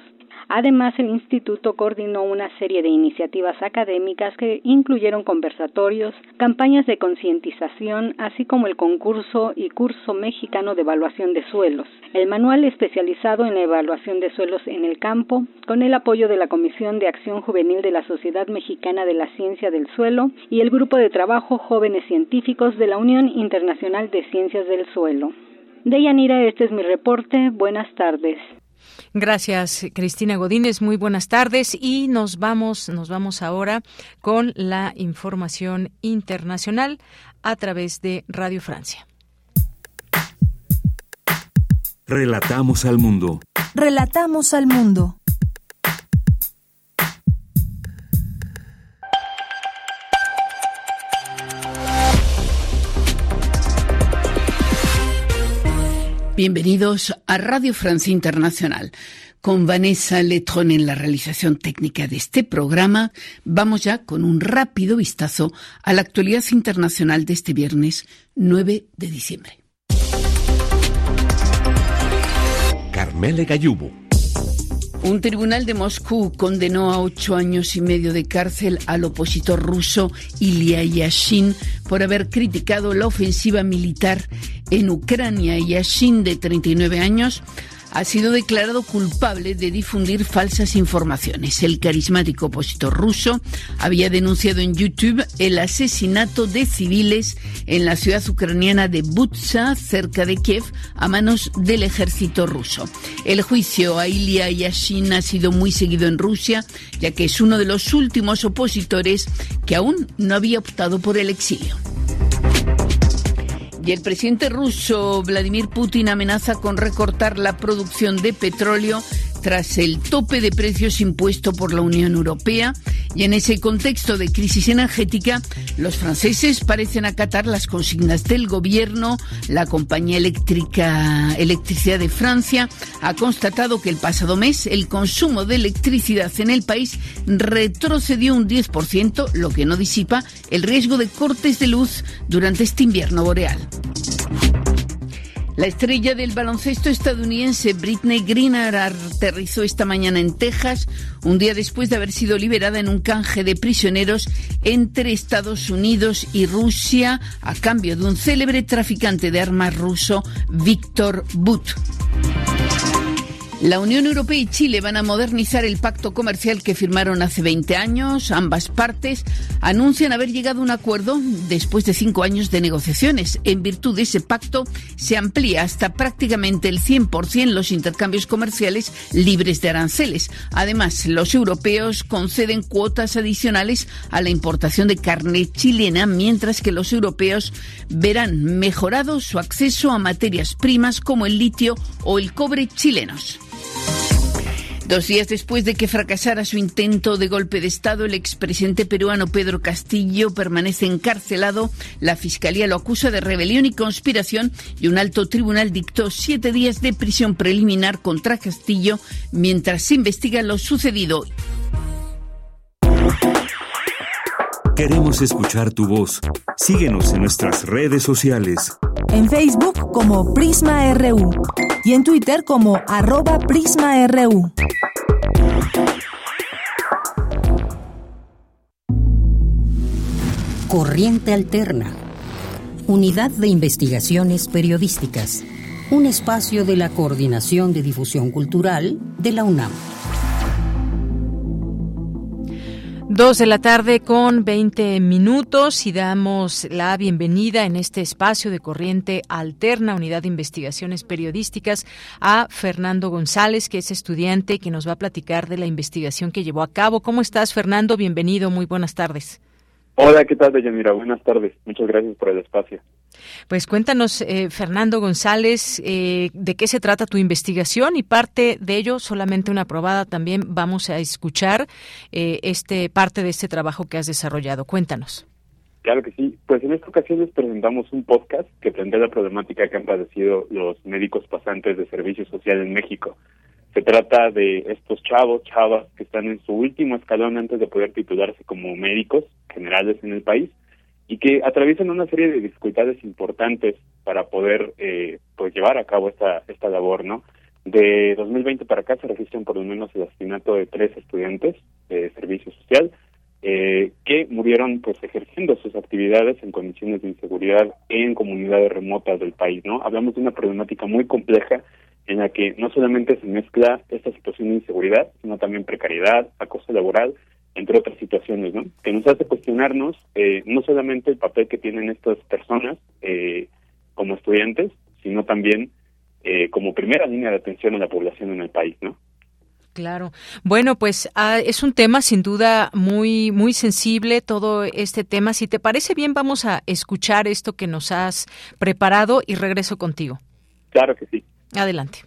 Además, el instituto coordinó una serie de iniciativas académicas que incluyeron conversatorios, campañas de concientización, así como el concurso y curso mexicano de evaluación de suelos, el manual especializado en la evaluación de suelos en el campo, con el apoyo de la Comisión de Acción Juvenil de la Sociedad Mexicana de la Ciencia del Suelo y el Grupo de Trabajo Jóvenes Científicos de la Unión Internacional de Ciencias del Suelo. Deyanira, este es mi reporte. Buenas tardes. Gracias, Cristina Godínez. Muy buenas tardes y nos vamos, nos vamos ahora con la información internacional a través de Radio Francia. Relatamos al mundo. Relatamos al mundo. Bienvenidos a Radio Francia Internacional. Con Vanessa Letron en la realización técnica de este programa, vamos ya con un rápido vistazo a la actualidad internacional de este viernes 9 de diciembre. Carmele Gallubo. Un tribunal de Moscú condenó a ocho años y medio de cárcel al opositor ruso Ilya Yashin por haber criticado la ofensiva militar en Ucrania. Yashin, de 39 años, ha sido declarado culpable de difundir falsas informaciones. El carismático opositor ruso había denunciado en YouTube el asesinato de civiles en la ciudad ucraniana de Butsa, cerca de Kiev, a manos del ejército ruso. El juicio a Ilya Yashin ha sido muy seguido en Rusia, ya que es uno de los últimos opositores que aún no había optado por el exilio. Y el presidente ruso Vladimir Putin amenaza con recortar la producción de petróleo tras el tope de precios impuesto por la Unión Europea y en ese contexto de crisis energética, los franceses parecen acatar las consignas del gobierno. La compañía eléctrica Electricidad de Francia ha constatado que el pasado mes el consumo de electricidad en el país retrocedió un 10%, lo que no disipa el riesgo de cortes de luz durante este invierno boreal. La estrella del baloncesto estadounidense Britney Greener aterrizó esta mañana en Texas, un día después de haber sido liberada en un canje de prisioneros entre Estados Unidos y Rusia a cambio de un célebre traficante de armas ruso, Víctor But. La Unión Europea y Chile van a modernizar el pacto comercial que firmaron hace 20 años. Ambas partes anuncian haber llegado a un acuerdo después de cinco años de negociaciones. En virtud de ese pacto se amplía hasta prácticamente el 100% los intercambios comerciales libres de aranceles. Además, los europeos conceden cuotas adicionales a la importación de carne chilena, mientras que los europeos verán mejorado su acceso a materias primas como el litio o el cobre chilenos. Dos días después de que fracasara su intento de golpe de Estado, el expresidente peruano Pedro Castillo permanece encarcelado. La Fiscalía lo acusa de rebelión y conspiración y un alto tribunal dictó siete días de prisión preliminar contra Castillo mientras se investiga lo sucedido. Queremos escuchar tu voz. Síguenos en nuestras redes sociales. En Facebook como Prisma RU y en Twitter como arroba PrismaRU. Corriente Alterna. Unidad de Investigaciones Periodísticas. Un espacio de la Coordinación de Difusión Cultural de la UNAM. Dos de la tarde con 20 minutos y damos la bienvenida en este espacio de Corriente Alterna, Unidad de Investigaciones Periodísticas, a Fernando González, que es estudiante y que nos va a platicar de la investigación que llevó a cabo. ¿Cómo estás, Fernando? Bienvenido, muy buenas tardes. Hola, ¿qué tal, Deyanira? Buenas tardes. Muchas gracias por el espacio. Pues cuéntanos, eh, Fernando González, eh, de qué se trata tu investigación y parte de ello, solamente una probada, también vamos a escuchar eh, este parte de este trabajo que has desarrollado. Cuéntanos. Claro que sí. Pues en esta ocasión les presentamos un podcast que plantea la problemática que han padecido los médicos pasantes de servicio social en México. Se trata de estos chavos, chavas, que están en su último escalón antes de poder titularse como médicos generales en el país y que atraviesan una serie de dificultades importantes para poder eh, pues llevar a cabo esta esta labor, ¿no? De 2020 para acá se registran por lo menos el asesinato de tres estudiantes de servicio social eh, que murieron pues ejerciendo sus actividades en condiciones de inseguridad en comunidades remotas del país, ¿no? Hablamos de una problemática muy compleja en la que no solamente se mezcla esta situación de inseguridad, sino también precariedad, acoso laboral, entre otras situaciones, ¿no? Que nos hace cuestionarnos eh, no solamente el papel que tienen estas personas eh, como estudiantes, sino también eh, como primera línea de atención a la población en el país, ¿no? Claro. Bueno, pues ah, es un tema sin duda muy muy sensible todo este tema. Si te parece bien, vamos a escuchar esto que nos has preparado y regreso contigo. Claro que sí. Adelante.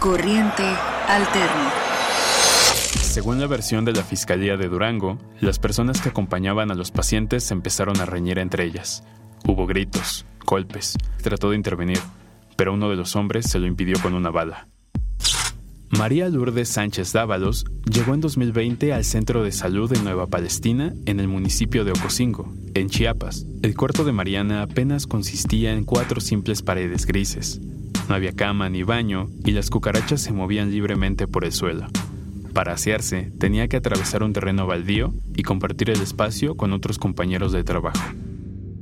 Corriente Alterna. Según la versión de la Fiscalía de Durango, las personas que acompañaban a los pacientes empezaron a reñir entre ellas. Hubo gritos, golpes. Trató de intervenir, pero uno de los hombres se lo impidió con una bala. María Lourdes Sánchez Dávalos llegó en 2020 al Centro de Salud de Nueva Palestina en el municipio de Ocosingo, en Chiapas. El cuarto de Mariana apenas consistía en cuatro simples paredes grises. No había cama ni baño y las cucarachas se movían libremente por el suelo. Para asearse, tenía que atravesar un terreno baldío y compartir el espacio con otros compañeros de trabajo.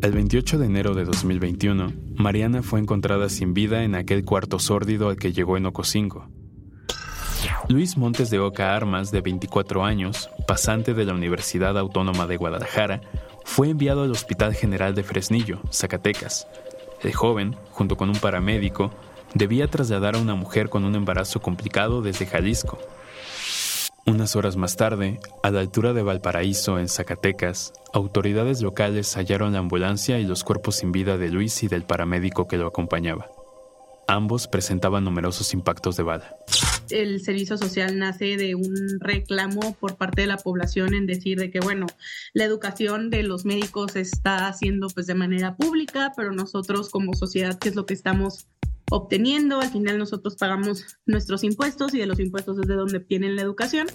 El 28 de enero de 2021, Mariana fue encontrada sin vida en aquel cuarto sórdido al que llegó en Ocosingo. Luis Montes de Oca Armas, de 24 años, pasante de la Universidad Autónoma de Guadalajara, fue enviado al Hospital General de Fresnillo, Zacatecas. El joven, junto con un paramédico, debía trasladar a una mujer con un embarazo complicado desde Jalisco. Unas horas más tarde, a la altura de Valparaíso, en Zacatecas, autoridades locales hallaron la ambulancia y los cuerpos sin vida de Luis y del paramédico que lo acompañaba. Ambos presentaban numerosos impactos de bala. El servicio social nace de un reclamo por parte de la población en decir de que, bueno, la educación de los médicos se está haciendo pues de manera pública, pero nosotros como sociedad, ¿qué es lo que estamos obteniendo? Al final nosotros pagamos nuestros impuestos y de los impuestos es de donde obtienen la educación.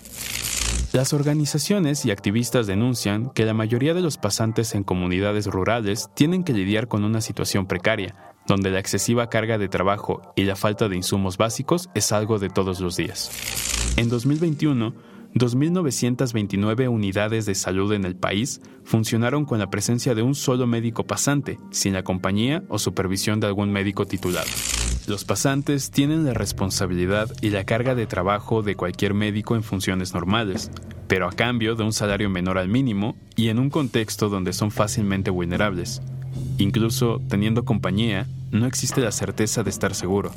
Las organizaciones y activistas denuncian que la mayoría de los pasantes en comunidades rurales tienen que lidiar con una situación precaria, donde la excesiva carga de trabajo y la falta de insumos básicos es algo de todos los días. En 2021, 2.929 unidades de salud en el país funcionaron con la presencia de un solo médico pasante, sin la compañía o supervisión de algún médico titulado. Los pasantes tienen la responsabilidad y la carga de trabajo de cualquier médico en funciones normales, pero a cambio de un salario menor al mínimo y en un contexto donde son fácilmente vulnerables. Incluso teniendo compañía, no existe la certeza de estar seguro.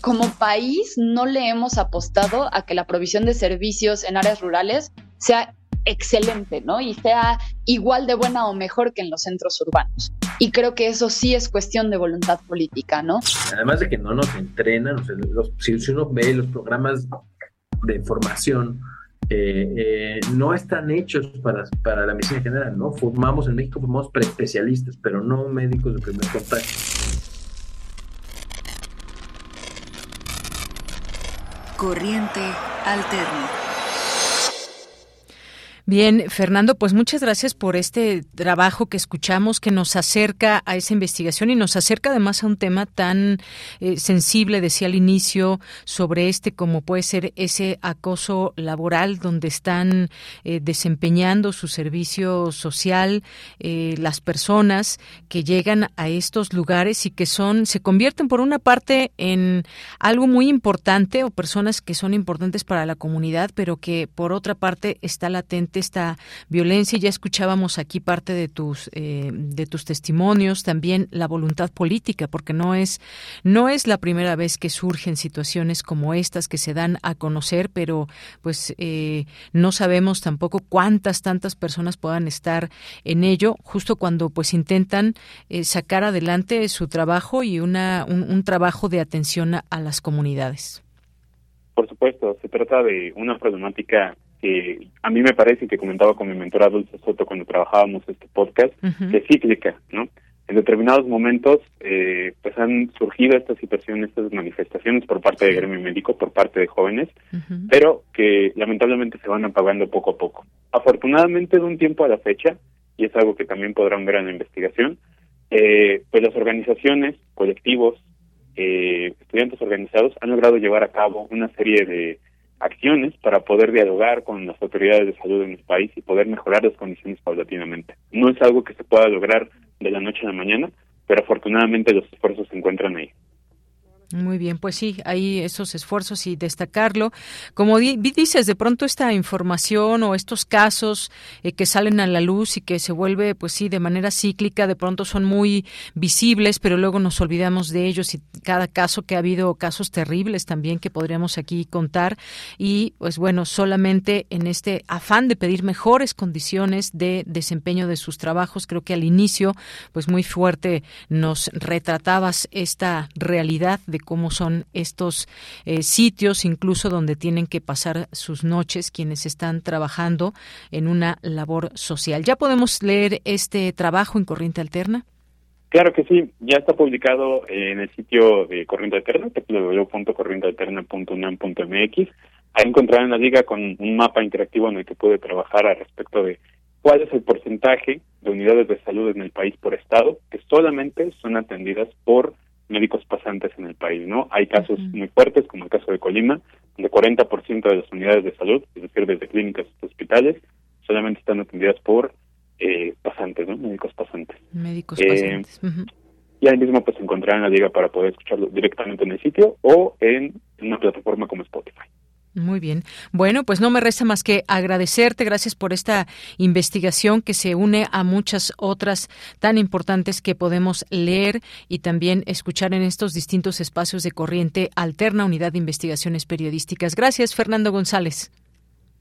Como país no le hemos apostado a que la provisión de servicios en áreas rurales sea excelente, ¿no? Y sea igual de buena o mejor que en los centros urbanos. Y creo que eso sí es cuestión de voluntad política, ¿no? Además de que no nos entrenan, si, uno ve los programas de formación, eh, eh, no están hechos para, para la medicina general, ¿no? Formamos en México, formamos preespecialistas, pero no médicos de primer contacto. Corriente Alterna. Bien, Fernando, pues muchas gracias por este trabajo que escuchamos, que nos acerca a esa investigación y nos acerca además a un tema tan eh, sensible, decía al inicio, sobre este como puede ser ese acoso laboral donde están eh, desempeñando su servicio social eh, las personas que llegan a estos lugares y que son se convierten por una parte en algo muy importante o personas que son importantes para la comunidad, pero que por otra parte está latente esta violencia. Ya escuchábamos aquí parte de tus eh, de tus testimonios, también la voluntad política, porque no es no es la primera vez que surgen situaciones como estas que se dan a conocer, pero pues eh, no sabemos tampoco cuántas tantas personas puedan estar en ello, justo cuando pues intentan eh, sacar adelante su trabajo y una un, trabajo de atención a las comunidades. Por supuesto, se trata de una problemática que a mí me parece que comentaba con mi mentora Dulce Soto cuando trabajábamos este podcast, que es cíclica, ¿no? En determinados momentos, eh, pues han surgido estas situaciones, estas manifestaciones por parte del gremio médico, por parte de jóvenes, pero que lamentablemente se van apagando poco a poco. Afortunadamente, de un tiempo a la fecha, y es algo que también podrán ver en la investigación, eh, pues las organizaciones, colectivos, eh, estudiantes organizados han logrado llevar a cabo una serie de acciones para poder dialogar con las autoridades de salud en el país y poder mejorar las condiciones paulatinamente. No es algo que se pueda lograr de la noche a la mañana, pero afortunadamente los esfuerzos se encuentran ahí. Muy bien, pues sí, hay esos esfuerzos y destacarlo. Como dices, de pronto esta información o estos casos eh, que salen a la luz y que se vuelve, pues sí, de manera cíclica, de pronto son muy visibles, pero luego nos olvidamos de ellos y cada caso que ha habido casos terribles también que podríamos aquí contar y pues bueno, solamente en este afán de pedir mejores condiciones de desempeño de sus trabajos, creo que al inicio, pues muy fuerte nos retratabas esta realidad de cómo son estos eh, sitios, incluso donde tienen que pasar sus noches quienes están trabajando en una labor social. ¿Ya podemos leer este trabajo en Corriente Alterna? Claro que sí, ya está publicado en el sitio de Corriente Alterna, www.corrientealterna.unam.mx. Ahí encontrarán la liga con un mapa interactivo en el que puede trabajar al respecto de cuál es el porcentaje de unidades de salud en el país por estado que solamente son atendidas por médicos pasantes en el país, ¿no? Hay casos muy fuertes, como el caso de Colima, donde 40% de las unidades de salud, es decir, desde clínicas hasta hospitales, solamente están atendidas por eh, pasantes, ¿no? Médicos pasantes. Médicos pasantes. Eh, y ahí mismo pues encontrarán la liga para poder escucharlo directamente en el sitio o en una plataforma como Spotify. Muy bien. Bueno, pues no me resta más que agradecerte. Gracias por esta investigación que se une a muchas otras tan importantes que podemos leer y también escuchar en estos distintos espacios de corriente alterna unidad de investigaciones periodísticas. Gracias, Fernando González.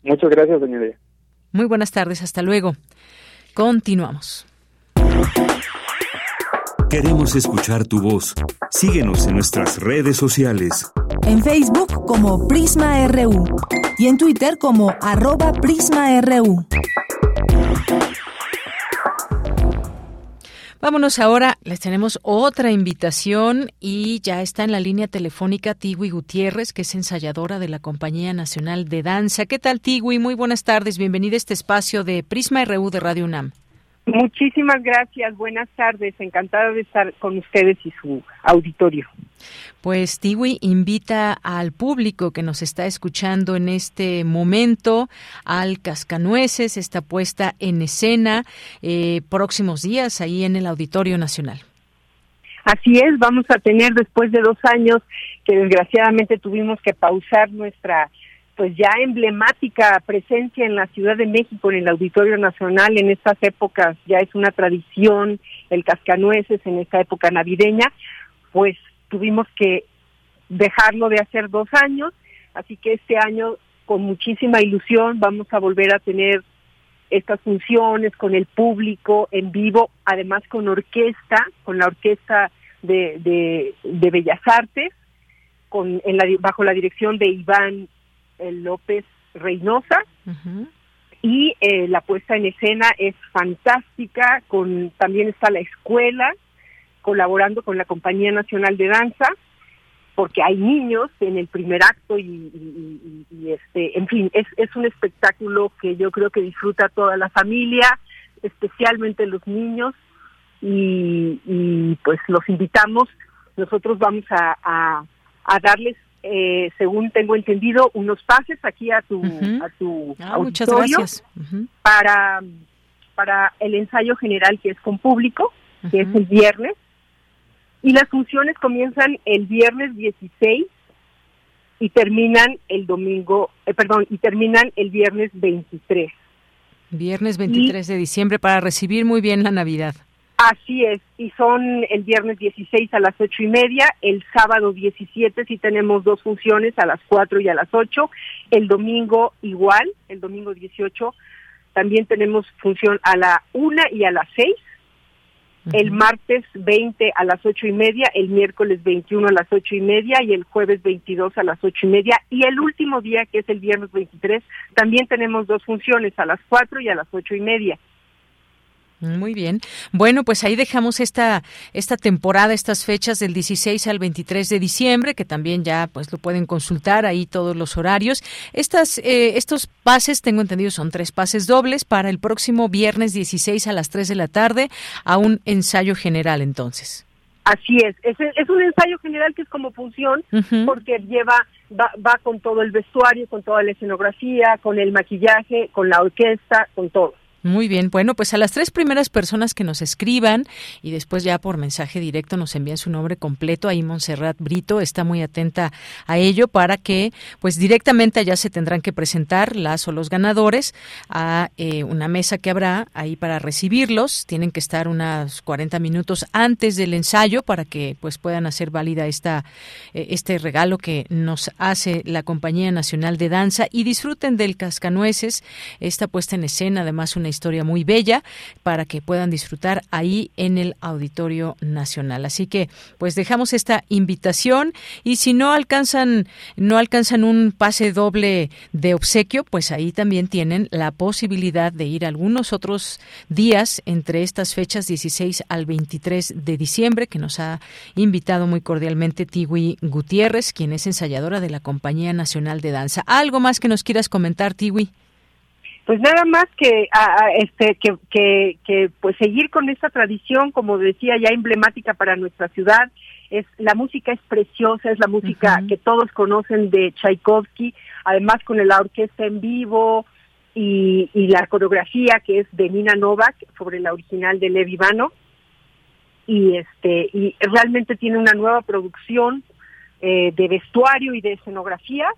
Muchas gracias, doña Muy buenas tardes. Hasta luego. Continuamos. Queremos escuchar tu voz. Síguenos en nuestras redes sociales. En Facebook como Prisma RU y en Twitter como arroba PrismaRU. Vámonos ahora, les tenemos otra invitación y ya está en la línea telefónica Tigui Gutiérrez, que es ensayadora de la Compañía Nacional de Danza. ¿Qué tal, Tigui? Muy buenas tardes, bienvenida a este espacio de Prisma RU de Radio UNAM. Muchísimas gracias, buenas tardes, encantada de estar con ustedes y su auditorio. Pues Tiwi invita al público que nos está escuchando en este momento al Cascanueces, esta puesta en escena eh, próximos días ahí en el Auditorio Nacional. Así es, vamos a tener después de dos años que desgraciadamente tuvimos que pausar nuestra pues ya emblemática presencia en la Ciudad de México, en el Auditorio Nacional, en estas épocas ya es una tradición, el cascanueces en esta época navideña, pues tuvimos que dejarlo de hacer dos años, así que este año con muchísima ilusión vamos a volver a tener estas funciones con el público en vivo, además con orquesta, con la orquesta de, de, Bellas Artes, con, en la, bajo la dirección de Iván López Reynosa. Y eh, la puesta en escena es fantástica, con también está la escuela colaborando con la Compañía Nacional de Danza, porque hay niños en el primer acto y, este, en fin, es, es un espectáculo que yo creo que disfruta toda la familia, especialmente los niños, y, pues los invitamos. Nosotros vamos a, a, darles, eh, según tengo entendido, unos pases aquí a tu, a tu ah, auditorio para, para el ensayo general que es con público, que es el viernes. Y las funciones comienzan el viernes 16 y terminan el domingo, eh, perdón, y terminan el viernes 23. Viernes 23 de diciembre para recibir muy bien la Navidad. Así es, y son el viernes 16 a las ocho y media, el sábado 17 sí tenemos dos funciones a las 4 y a las 8, el domingo igual, el domingo 18 también tenemos función a la 1 y a las 6 el martes 20 a las ocho y media, el miércoles 21 a las ocho y media y el jueves 22 a las ocho y media. Y el último día, que es el viernes 23, también tenemos dos funciones, a las cuatro y a las ocho y media. Muy bien. Bueno, pues ahí dejamos esta esta temporada, estas fechas del 16 al 23 de diciembre, que también ya pues lo pueden consultar ahí todos los horarios. Estas eh, estos pases, tengo entendido, son tres pases dobles para el próximo viernes 16 a las 3 de la tarde a un ensayo general entonces. Así es, es, es un ensayo general que es como función porque lleva va, va con todo el vestuario, con toda la escenografía, con el maquillaje, con la orquesta, con todo. Muy bien, bueno, pues a las tres primeras personas que nos escriban y después ya por mensaje directo nos envíen su nombre completo, ahí Montserrat Brito está muy atenta a ello para que pues directamente allá se tendrán que presentar las o los ganadores a eh, una mesa que habrá ahí para recibirlos, tienen que estar unos 40 minutos antes del ensayo para que pues puedan hacer válida esta eh, este regalo que nos hace la Compañía Nacional de Danza. Y disfruten del Cascanueces, esta puesta en escena, además una historia muy bella para que puedan disfrutar ahí en el Auditorio Nacional. Así que pues dejamos esta invitación y si no alcanzan no alcanzan un pase doble de obsequio, pues ahí también tienen la posibilidad de ir algunos otros días entre estas fechas 16 al 23 de diciembre que nos ha invitado muy cordialmente Tiwi Gutiérrez, quien es ensayadora de la Compañía Nacional de Danza. ¿Algo más que nos quieras comentar, Tiwi? Pues nada más que este que, que, pues seguir con esta tradición como decía ya emblemática para nuestra ciudad. Es la música es preciosa es la música que todos conocen de Tchaikovsky además con la orquesta en vivo y, y la coreografía que es de Nina Novak sobre la original de Levi Vano. Y este y realmente tiene una nueva producción eh, de vestuario y de escenografía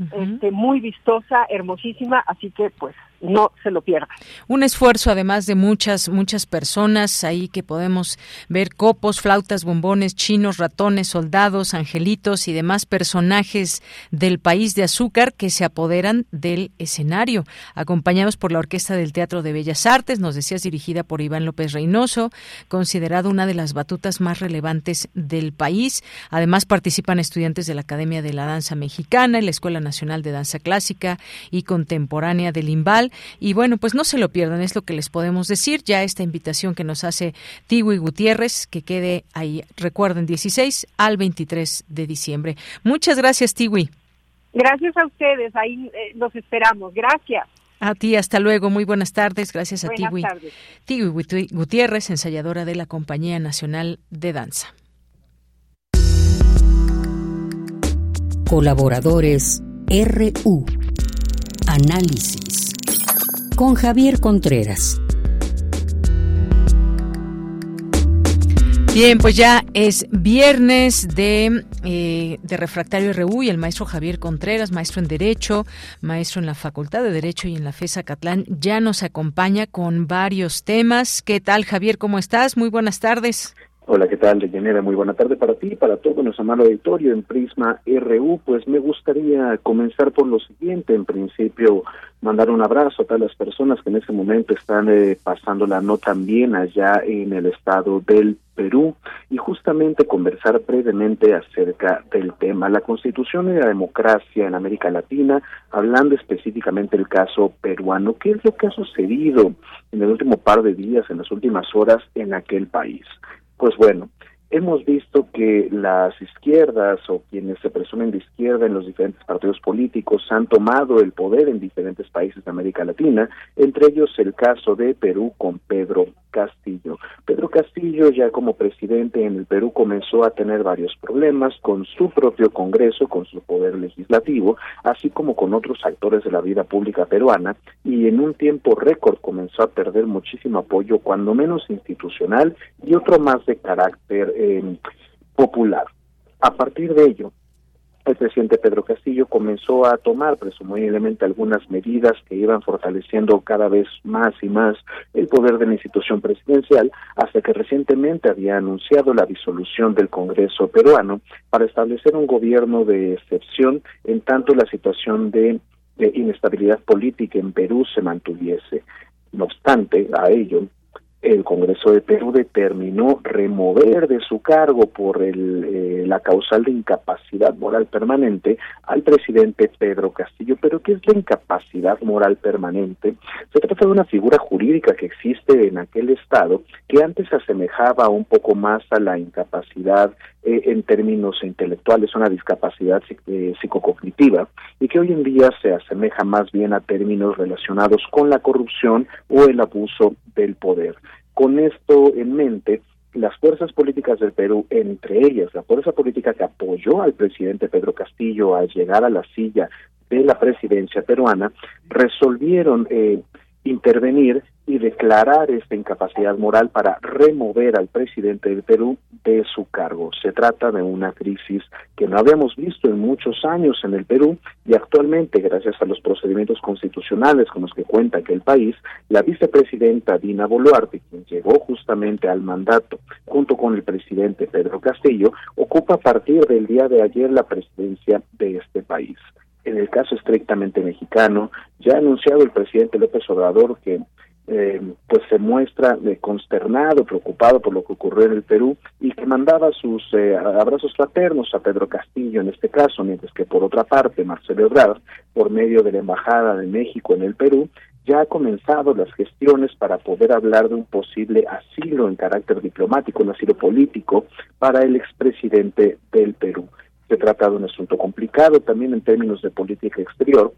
este, muy vistosa, hermosísima, así que pues no se lo pierda. Un esfuerzo además de muchas, muchas personas ahí que podemos ver copos, flautas, bombones, chinos, ratones, soldados, angelitos y demás personajes del país de azúcar que se apoderan del escenario, acompañados por la Orquesta del Teatro de Bellas Artes, nos decías dirigida por Iván López Reynoso, considerado una de las batutas más relevantes del país. Además participan estudiantes de la Academia de la Danza Mexicana y la Escuela Nacional de Danza Clásica y Contemporánea del Imbal y bueno, pues no se lo pierdan, es lo que les podemos decir. Ya esta invitación que nos hace Tiwi Gutiérrez, que quede ahí, recuerden, 16 al 23 de diciembre. Muchas gracias, Tiwi. Gracias a ustedes, ahí eh, los esperamos. Gracias. A ti, hasta luego. Muy buenas tardes. Gracias a Tiwi. Tiwi Gutiérrez, ensayadora de la Compañía Nacional de Danza. Colaboradores RU. Análisis con Javier Contreras. Bien, pues ya es viernes de, eh, de Refractario RU y el maestro Javier Contreras, maestro en Derecho, maestro en la Facultad de Derecho y en la FESA Catlán, ya nos acompaña con varios temas. ¿Qué tal, Javier? ¿Cómo estás? Muy buenas tardes. Hola, ¿qué tal, Deyanira? Muy buena tarde para ti y para todo nuestro amado auditorio en Prisma RU. Pues me gustaría comenzar por lo siguiente. En principio, mandar un abrazo a todas las personas que en este momento están eh, pasándola no tan bien allá en el estado del Perú y justamente conversar brevemente acerca del tema, la constitución y la democracia en América Latina, hablando específicamente del caso peruano. ¿Qué es lo que ha sucedido en el último par de días, en las últimas horas en aquel país? Pues bueno, hemos visto que las izquierdas o quienes se presumen de izquierda en los diferentes partidos políticos han tomado el poder en diferentes países de América Latina, entre ellos el caso de Perú con Pedro Castillo. Pedro Castillo ya como presidente en el Perú comenzó a tener varios problemas con su propio Congreso, con su poder legislativo, así como con otros actores de la vida pública peruana y en un tiempo récord comenzó a perder muchísimo apoyo, cuando menos institucional y otro más de carácter eh, popular. A partir de ello, el presidente Pedro Castillo comenzó a tomar presumiblemente algunas medidas que iban fortaleciendo cada vez más y más el poder de la institución presidencial, hasta que recientemente había anunciado la disolución del Congreso peruano para establecer un gobierno de excepción en tanto la situación de, de inestabilidad política en Perú se mantuviese. No obstante, a ello, el Congreso de Perú determinó remover de su cargo por el, eh, la causal de incapacidad moral permanente al presidente Pedro Castillo. Pero ¿qué es la incapacidad moral permanente? Se trata de una figura jurídica que existe en aquel estado que antes se asemejaba un poco más a la incapacidad eh, en términos intelectuales, una discapacidad eh, psicocognitiva y que hoy en día se asemeja más bien a términos relacionados con la corrupción o el abuso del poder. Con esto en mente, las fuerzas políticas del Perú, entre ellas la fuerza política que apoyó al presidente Pedro Castillo a llegar a la silla de la presidencia peruana, resolvieron eh, intervenir y declarar esta incapacidad moral para remover al presidente del Perú de su cargo. Se trata de una crisis que no habíamos visto en muchos años en el Perú y actualmente, gracias a los procedimientos constitucionales con los que cuenta aquel país, la vicepresidenta Dina Boluarte, quien llegó justamente al mandato junto con el presidente Pedro Castillo, ocupa a partir del día de ayer la presidencia de este país. En el caso estrictamente mexicano, ya ha anunciado el presidente López Obrador que eh, pues se muestra eh, consternado, preocupado por lo que ocurrió en el Perú y que mandaba sus eh, abrazos fraternos a Pedro Castillo en este caso, mientras que por otra parte Marcelo Ebrard, por medio de la Embajada de México en el Perú, ya ha comenzado las gestiones para poder hablar de un posible asilo en carácter diplomático, un asilo político para el expresidente del Perú. Se trata de un asunto complicado también en términos de política exterior,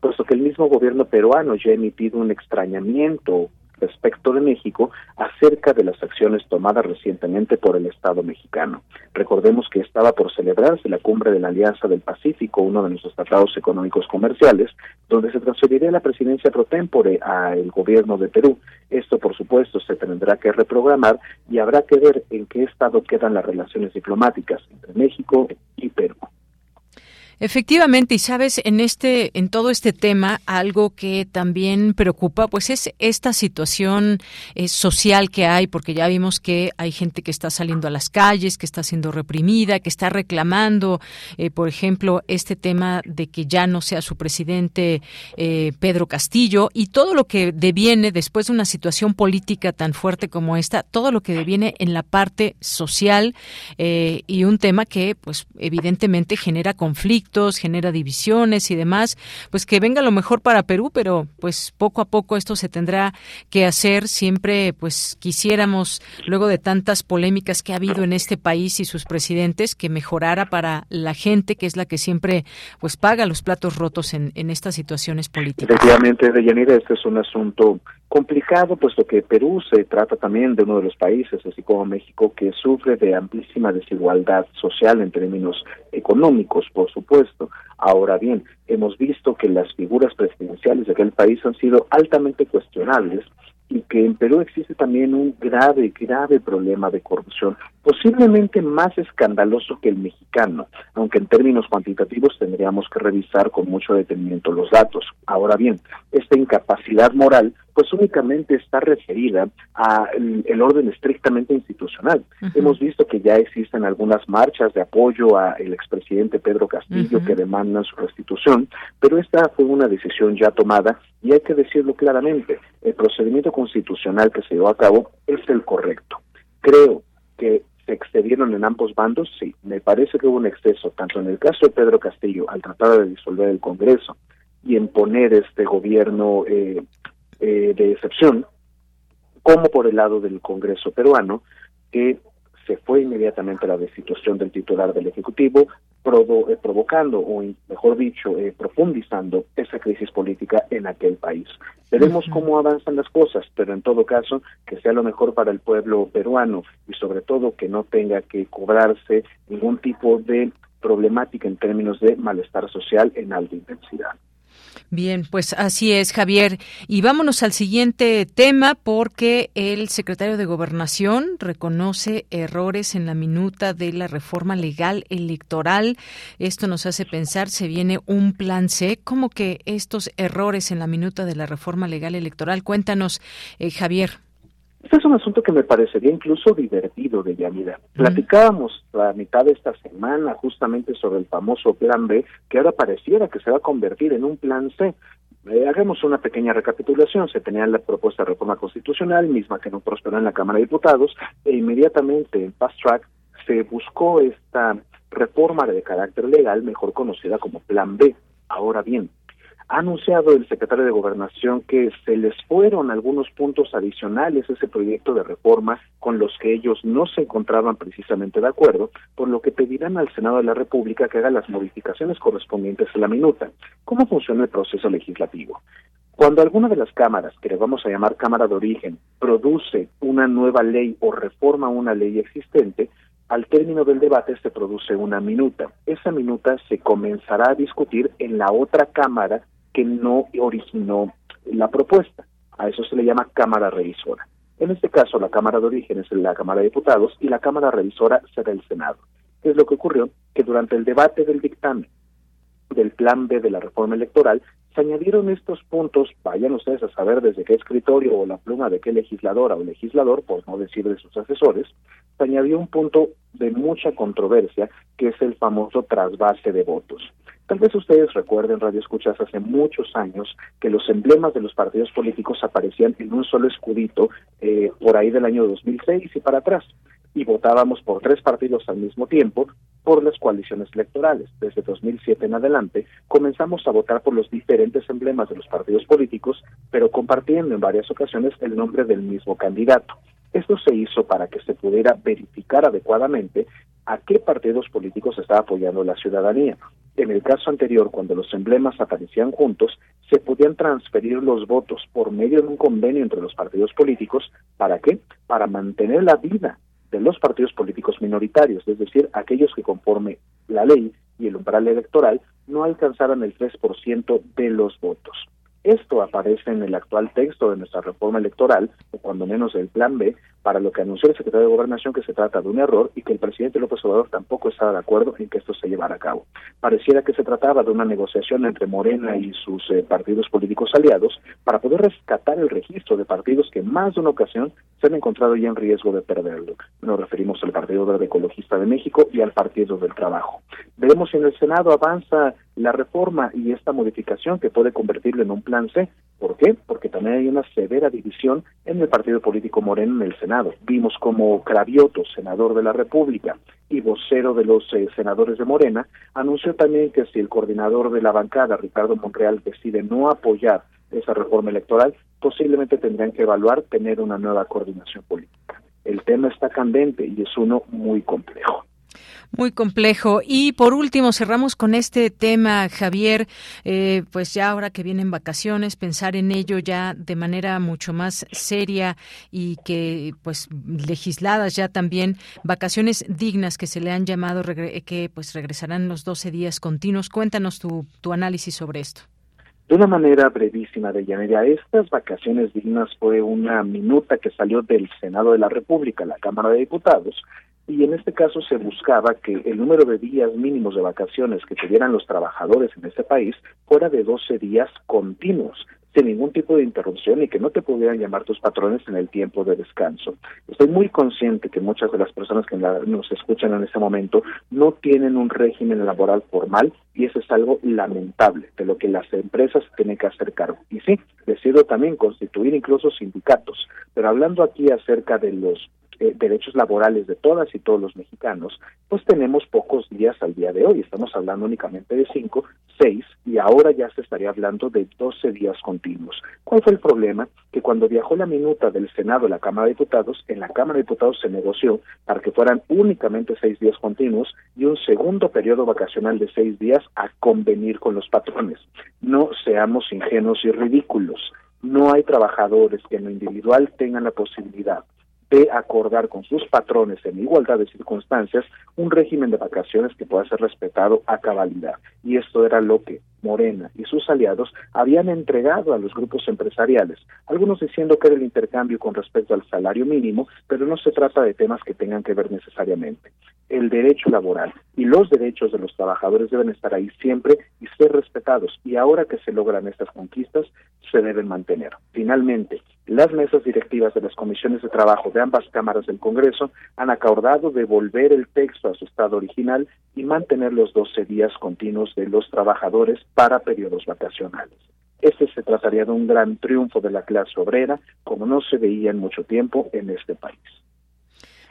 puesto que el mismo gobierno peruano ya ha emitido un extrañamiento respecto de México acerca de las acciones tomadas recientemente por el Estado mexicano. Recordemos que estaba por celebrarse la cumbre de la Alianza del Pacífico, uno de nuestros tratados económicos comerciales, donde se transferiría la presidencia pro tempore al gobierno de Perú. Esto, por supuesto, se tendrá que reprogramar y habrá que ver en qué estado quedan las relaciones diplomáticas entre México y Perú. Efectivamente, y sabes, en este, en todo este tema, algo que también preocupa, pues es esta situación eh, social que hay, porque ya vimos que hay gente que está saliendo a las calles, que está siendo reprimida, que está reclamando, eh, por ejemplo, este tema de que ya no sea su presidente eh, Pedro Castillo y todo lo que deviene después de una situación política tan fuerte como esta, todo lo que deviene en la parte social y un tema que, pues, evidentemente genera conflicto genera divisiones y demás, pues que venga lo mejor para Perú, pero pues poco a poco esto se tendrá que hacer. Siempre pues quisiéramos, luego de tantas polémicas que ha habido en este país y sus presidentes, que mejorara para la gente, que es la que siempre pues paga los platos rotos en, en estas situaciones políticas. Efectivamente, Deyanira, este es un asunto complicado, puesto que Perú se trata también de uno de los países, así como México, que sufre de amplísima desigualdad social en términos económicos, por supuesto. Ahora bien, hemos visto que las figuras presidenciales de aquel país han sido altamente cuestionables y que en Perú existe también un grave, grave problema de corrupción, posiblemente más escandaloso que el mexicano, aunque en términos cuantitativos tendríamos que revisar con mucho detenimiento los datos. Ahora bien, esta incapacidad moral pues únicamente está referida al el orden estrictamente institucional. Hemos visto que ya existen algunas marchas de apoyo al expresidente Pedro Castillo que demandan su restitución, pero esta fue una decisión ya tomada y hay que decirlo claramente, el procedimiento constitucional que se llevó a cabo es el correcto. Creo que se excedieron en ambos bandos, sí, me parece que hubo un exceso, tanto en el caso de Pedro Castillo al tratar de disolver el Congreso y en poner este gobierno eh, eh, de excepción, como por el lado del Congreso peruano, que se fue inmediatamente la destitución del titular del Ejecutivo, eh, provocando, o mejor dicho, eh, profundizando esa crisis política en aquel país. Veremos cómo avanzan las cosas, pero en todo caso, que sea lo mejor para el pueblo peruano y sobre todo que no tenga que cobrarse ningún tipo de problemática en términos de malestar social en alta intensidad. Bien, pues así es, Javier. Y vámonos al siguiente tema porque el secretario de Gobernación reconoce errores en la minuta de la reforma legal electoral. Esto nos hace pensar, se viene un plan C. ¿Cómo que estos errores en la minuta de la reforma legal electoral? Cuéntanos, eh, Javier. Este es un asunto que me parecería incluso divertido de Yanira. Platicábamos la mitad de esta semana justamente sobre el famoso plan B, que ahora pareciera que se va a convertir en un plan C. Eh, hagamos una pequeña recapitulación. Se tenía la propuesta de reforma constitucional, misma que no prosperó en la Cámara de Diputados, e inmediatamente en Fast Track se buscó esta reforma de carácter legal, mejor conocida como Plan B. Ahora bien, ha anunciado el secretario de Gobernación que se les fueron algunos puntos adicionales a ese proyecto de reforma con los que ellos no se encontraban precisamente de acuerdo, por lo que pedirán al Senado de la República que haga las modificaciones correspondientes a la minuta. ¿Cómo funciona el proceso legislativo? Cuando alguna de las cámaras, que le vamos a llamar Cámara de Origen, produce una nueva ley o reforma una ley existente, al término del debate se produce una minuta. Esa minuta se comenzará a discutir en la otra Cámara que no originó la propuesta. A eso se le llama Cámara Revisora. En este caso, la Cámara de Origen es la Cámara de Diputados y la Cámara Revisora será el Senado. ¿Qué es lo que ocurrió? Que durante el debate del dictamen del Plan B de la reforma electoral, se añadieron estos puntos, vayan ustedes a saber desde qué escritorio o la pluma de qué legisladora o legislador, por no decir de sus asesores, se añadió un punto de mucha controversia, que es el famoso trasvase de votos. Tal vez ustedes recuerden, Radio Escuchas, hace muchos años que los emblemas de los partidos políticos aparecían en un solo escudito eh, por ahí del año 2006 y para atrás, y votábamos por tres partidos al mismo tiempo por las coaliciones electorales. Desde 2007 en adelante comenzamos a votar por los diferentes emblemas de los partidos políticos, pero compartiendo en varias ocasiones el nombre del mismo candidato. Esto se hizo para que se pudiera verificar adecuadamente a qué partidos políticos estaba apoyando la ciudadanía. En el caso anterior, cuando los emblemas aparecían juntos, se podían transferir los votos por medio de un convenio entre los partidos políticos. ¿Para qué? Para mantener la vida de los partidos políticos minoritarios, es decir, aquellos que conforme la ley y el umbral electoral no alcanzaran el 3% de los votos. Esto aparece en el actual texto de nuestra reforma electoral, o cuando menos del Plan B, para lo que anunció el secretario de Gobernación que se trata de un error y que el presidente López Obrador tampoco estaba de acuerdo en que esto se llevara a cabo. Pareciera que se trataba de una negociación entre Morena y sus eh, partidos políticos aliados para poder rescatar el registro de partidos que más de una ocasión se han encontrado ya en riesgo de perderlo. Nos referimos al Partido Verde Ecologista de México y al Partido del Trabajo. Veremos si en el Senado avanza la reforma y esta modificación que puede convertirlo en un plan C. ¿Por qué? Porque también hay una severa división en el partido político Moreno en el Senado. Vimos como Cravioto, senador de la República y vocero de los eh, senadores de Morena, anunció también que si el coordinador de la bancada, Ricardo Monreal, decide no apoyar esa reforma electoral, posiblemente tendrán que evaluar tener una nueva coordinación política. El tema está candente y es uno muy complejo. Muy complejo. Y por último, cerramos con este tema, Javier. Eh, pues ya ahora que vienen vacaciones, pensar en ello ya de manera mucho más seria y que, pues, legisladas ya también, vacaciones dignas que se le han llamado, que pues regresarán los 12 días continuos. Cuéntanos tu, tu análisis sobre esto. De una manera brevísima de Yanira, estas vacaciones dignas fue una minuta que salió del Senado de la República, la Cámara de Diputados, y en este caso se buscaba que el número de días mínimos de vacaciones que tuvieran los trabajadores en este país fuera de 12 días continuos, sin ningún tipo de interrupción y que no te pudieran llamar tus patrones en el tiempo de descanso. Estoy muy consciente que muchas de las personas que nos escuchan en este momento no tienen un régimen laboral formal y eso es algo lamentable de lo que las empresas tienen que hacer cargo. Y sí, decido también constituir incluso sindicatos, pero hablando aquí acerca de los eh, derechos laborales de todas y todos los mexicanos, pues tenemos pocos días al día de hoy. Estamos hablando únicamente de cinco, seis, y ahora ya se estaría hablando de doce días continuos. ¿Cuál fue el problema? Que cuando viajó la minuta del Senado a la Cámara de Diputados, en la Cámara de Diputados se negoció para que fueran únicamente seis días continuos y un segundo periodo vacacional de seis días a convenir con los patrones. No seamos ingenuos y ridículos. No hay trabajadores que en lo individual tengan la posibilidad de acordar con sus patrones en igualdad de circunstancias un régimen de vacaciones que pueda ser respetado a cabalidad. Y esto era lo que Morena y sus aliados habían entregado a los grupos empresariales, algunos diciendo que era el intercambio con respecto al salario mínimo, pero no se trata de temas que tengan que ver necesariamente. El derecho laboral y los derechos de los trabajadores deben estar ahí siempre y ser respetados, y ahora que se logran estas conquistas, se deben mantener. Finalmente, las mesas directivas de las comisiones de trabajo de ambas cámaras del Congreso han acordado devolver el texto a su estado original y mantener los 12 días continuos de los trabajadores para periodos vacacionales. Este se trataría de un gran triunfo de la clase obrera, como no se veía en mucho tiempo en este país.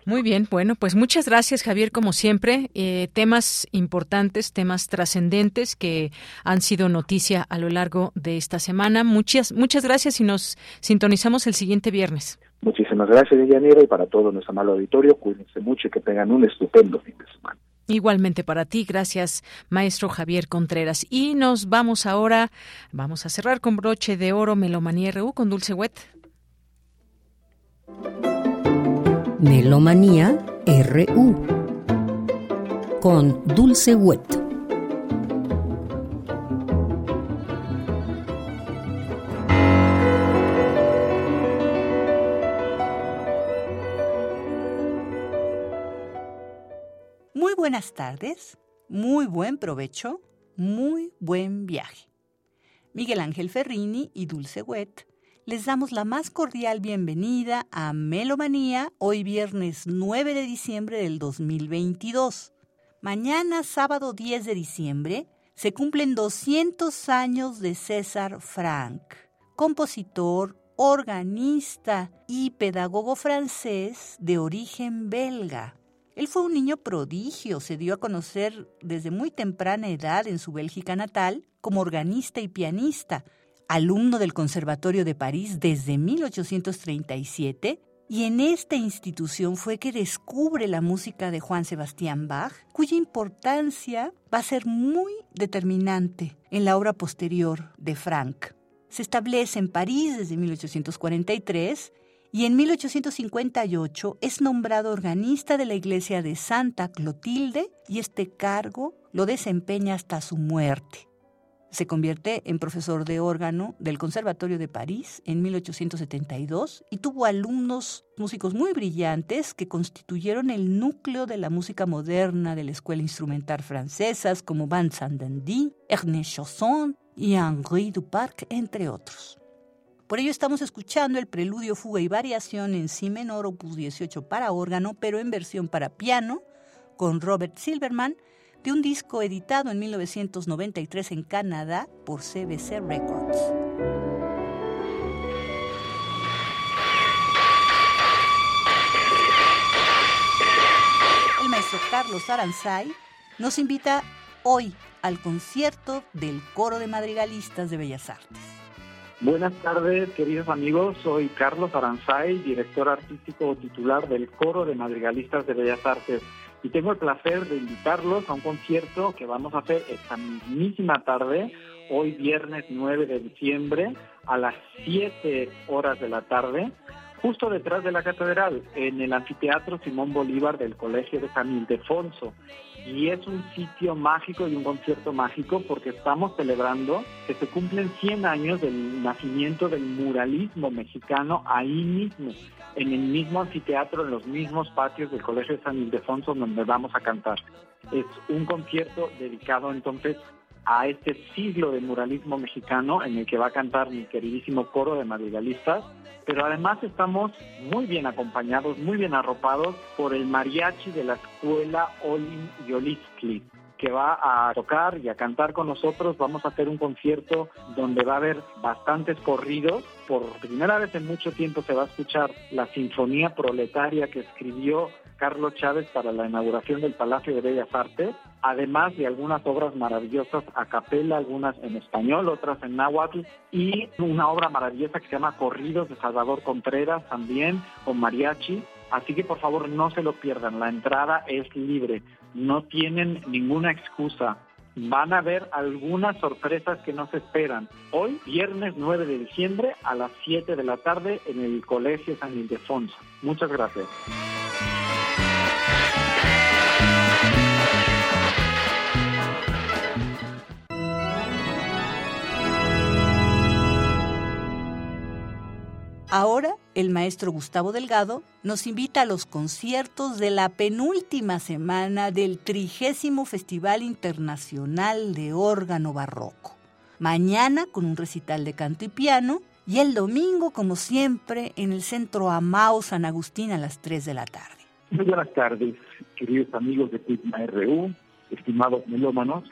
Muy bien, bueno, pues muchas gracias Javier, como siempre. Eh, temas importantes, temas trascendentes que han sido noticia a lo largo de esta semana. Muchas, muchas gracias y nos sintonizamos el siguiente viernes. Muchísimas gracias, Yanira, y para todo nuestro amado auditorio, cuídense mucho y que tengan un estupendo fin de semana. Igualmente para ti, gracias maestro Javier Contreras. Y nos vamos ahora, vamos a cerrar con broche de oro Melomanía RU con Dulce Wet. Melomanía RU con Dulce Wet. Muy buenas tardes, muy buen provecho, muy buen viaje. Miguel Ángel Ferrini y Dulce Wet les damos la más cordial bienvenida a Melomanía hoy viernes 9 de diciembre del 2022. Mañana, sábado 10 de diciembre, se cumplen 200 años de César Franck, compositor, organista y pedagogo francés de origen belga. Él fue un niño prodigio, se dio a conocer desde muy temprana edad en su Bélgica natal como organista y pianista, alumno del Conservatorio de París desde 1837, y en esta institución fue que descubre la música de Juan Sebastián Bach, cuya importancia va a ser muy determinante en la obra posterior de Franck. Se establece en París desde 1843 y en 1858 es nombrado organista de la iglesia de Santa Clotilde y este cargo lo desempeña hasta su muerte. Se convierte en profesor de órgano del Conservatorio de París en 1872 y tuvo alumnos músicos muy brillantes que constituyeron el núcleo de la música moderna de la escuela instrumental francesas como Van Sandandy, Ernest Chausson y Henri Duparc, entre otros. Por ello estamos escuchando el preludio, fuga y variación en si menor opus 18 para órgano, pero en versión para piano, con Robert Silverman, de un disco editado en 1993 en Canadá por CBC Records. El maestro Carlos Aranzay nos invita hoy al concierto del Coro de Madrigalistas de Bellas Artes. Buenas tardes, queridos amigos. Soy Carlos Aranzay, director artístico titular del Coro de Madrigalistas de Bellas Artes y tengo el placer de invitarlos a un concierto que vamos a hacer esta mismísima tarde, hoy viernes 9 de diciembre, a las 7 horas de la tarde, justo detrás de la catedral, en el anfiteatro Simón Bolívar del Colegio de San Ildefonso. Y es un sitio mágico y un concierto mágico porque estamos celebrando que se cumplen 100 años del nacimiento del muralismo mexicano ahí mismo en el mismo anfiteatro, en los mismos patios del Colegio de San Ildefonso donde vamos a cantar. Es un concierto dedicado entonces a este siglo de muralismo mexicano en el que va a cantar mi queridísimo coro de madrigalistas, pero además estamos muy bien acompañados, muy bien arropados por el mariachi de la escuela Olin Yoliskli que va a tocar y a cantar con nosotros. Vamos a hacer un concierto donde va a haber bastantes corridos. Por primera vez en mucho tiempo se va a escuchar la Sinfonía Proletaria que escribió Carlos Chávez para la inauguración del Palacio de Bellas Artes, además de algunas obras maravillosas a capela, algunas en español, otras en náhuatl, y una obra maravillosa que se llama Corridos de Salvador Contreras también, con mariachi. Así que por favor no se lo pierdan, la entrada es libre, no tienen ninguna excusa. Van a ver algunas sorpresas que no se esperan. Hoy, viernes 9 de diciembre, a las 7 de la tarde, en el Colegio San Ildefonso. Muchas gracias. Ahora, el maestro Gustavo Delgado nos invita a los conciertos de la penúltima semana del trigésimo Festival Internacional de Órgano Barroco. Mañana con un recital de canto y piano y el domingo, como siempre, en el Centro Amao San Agustín a las 3 de la tarde. Muy buenas tardes, queridos amigos de Prisma RU, estimados melómanos.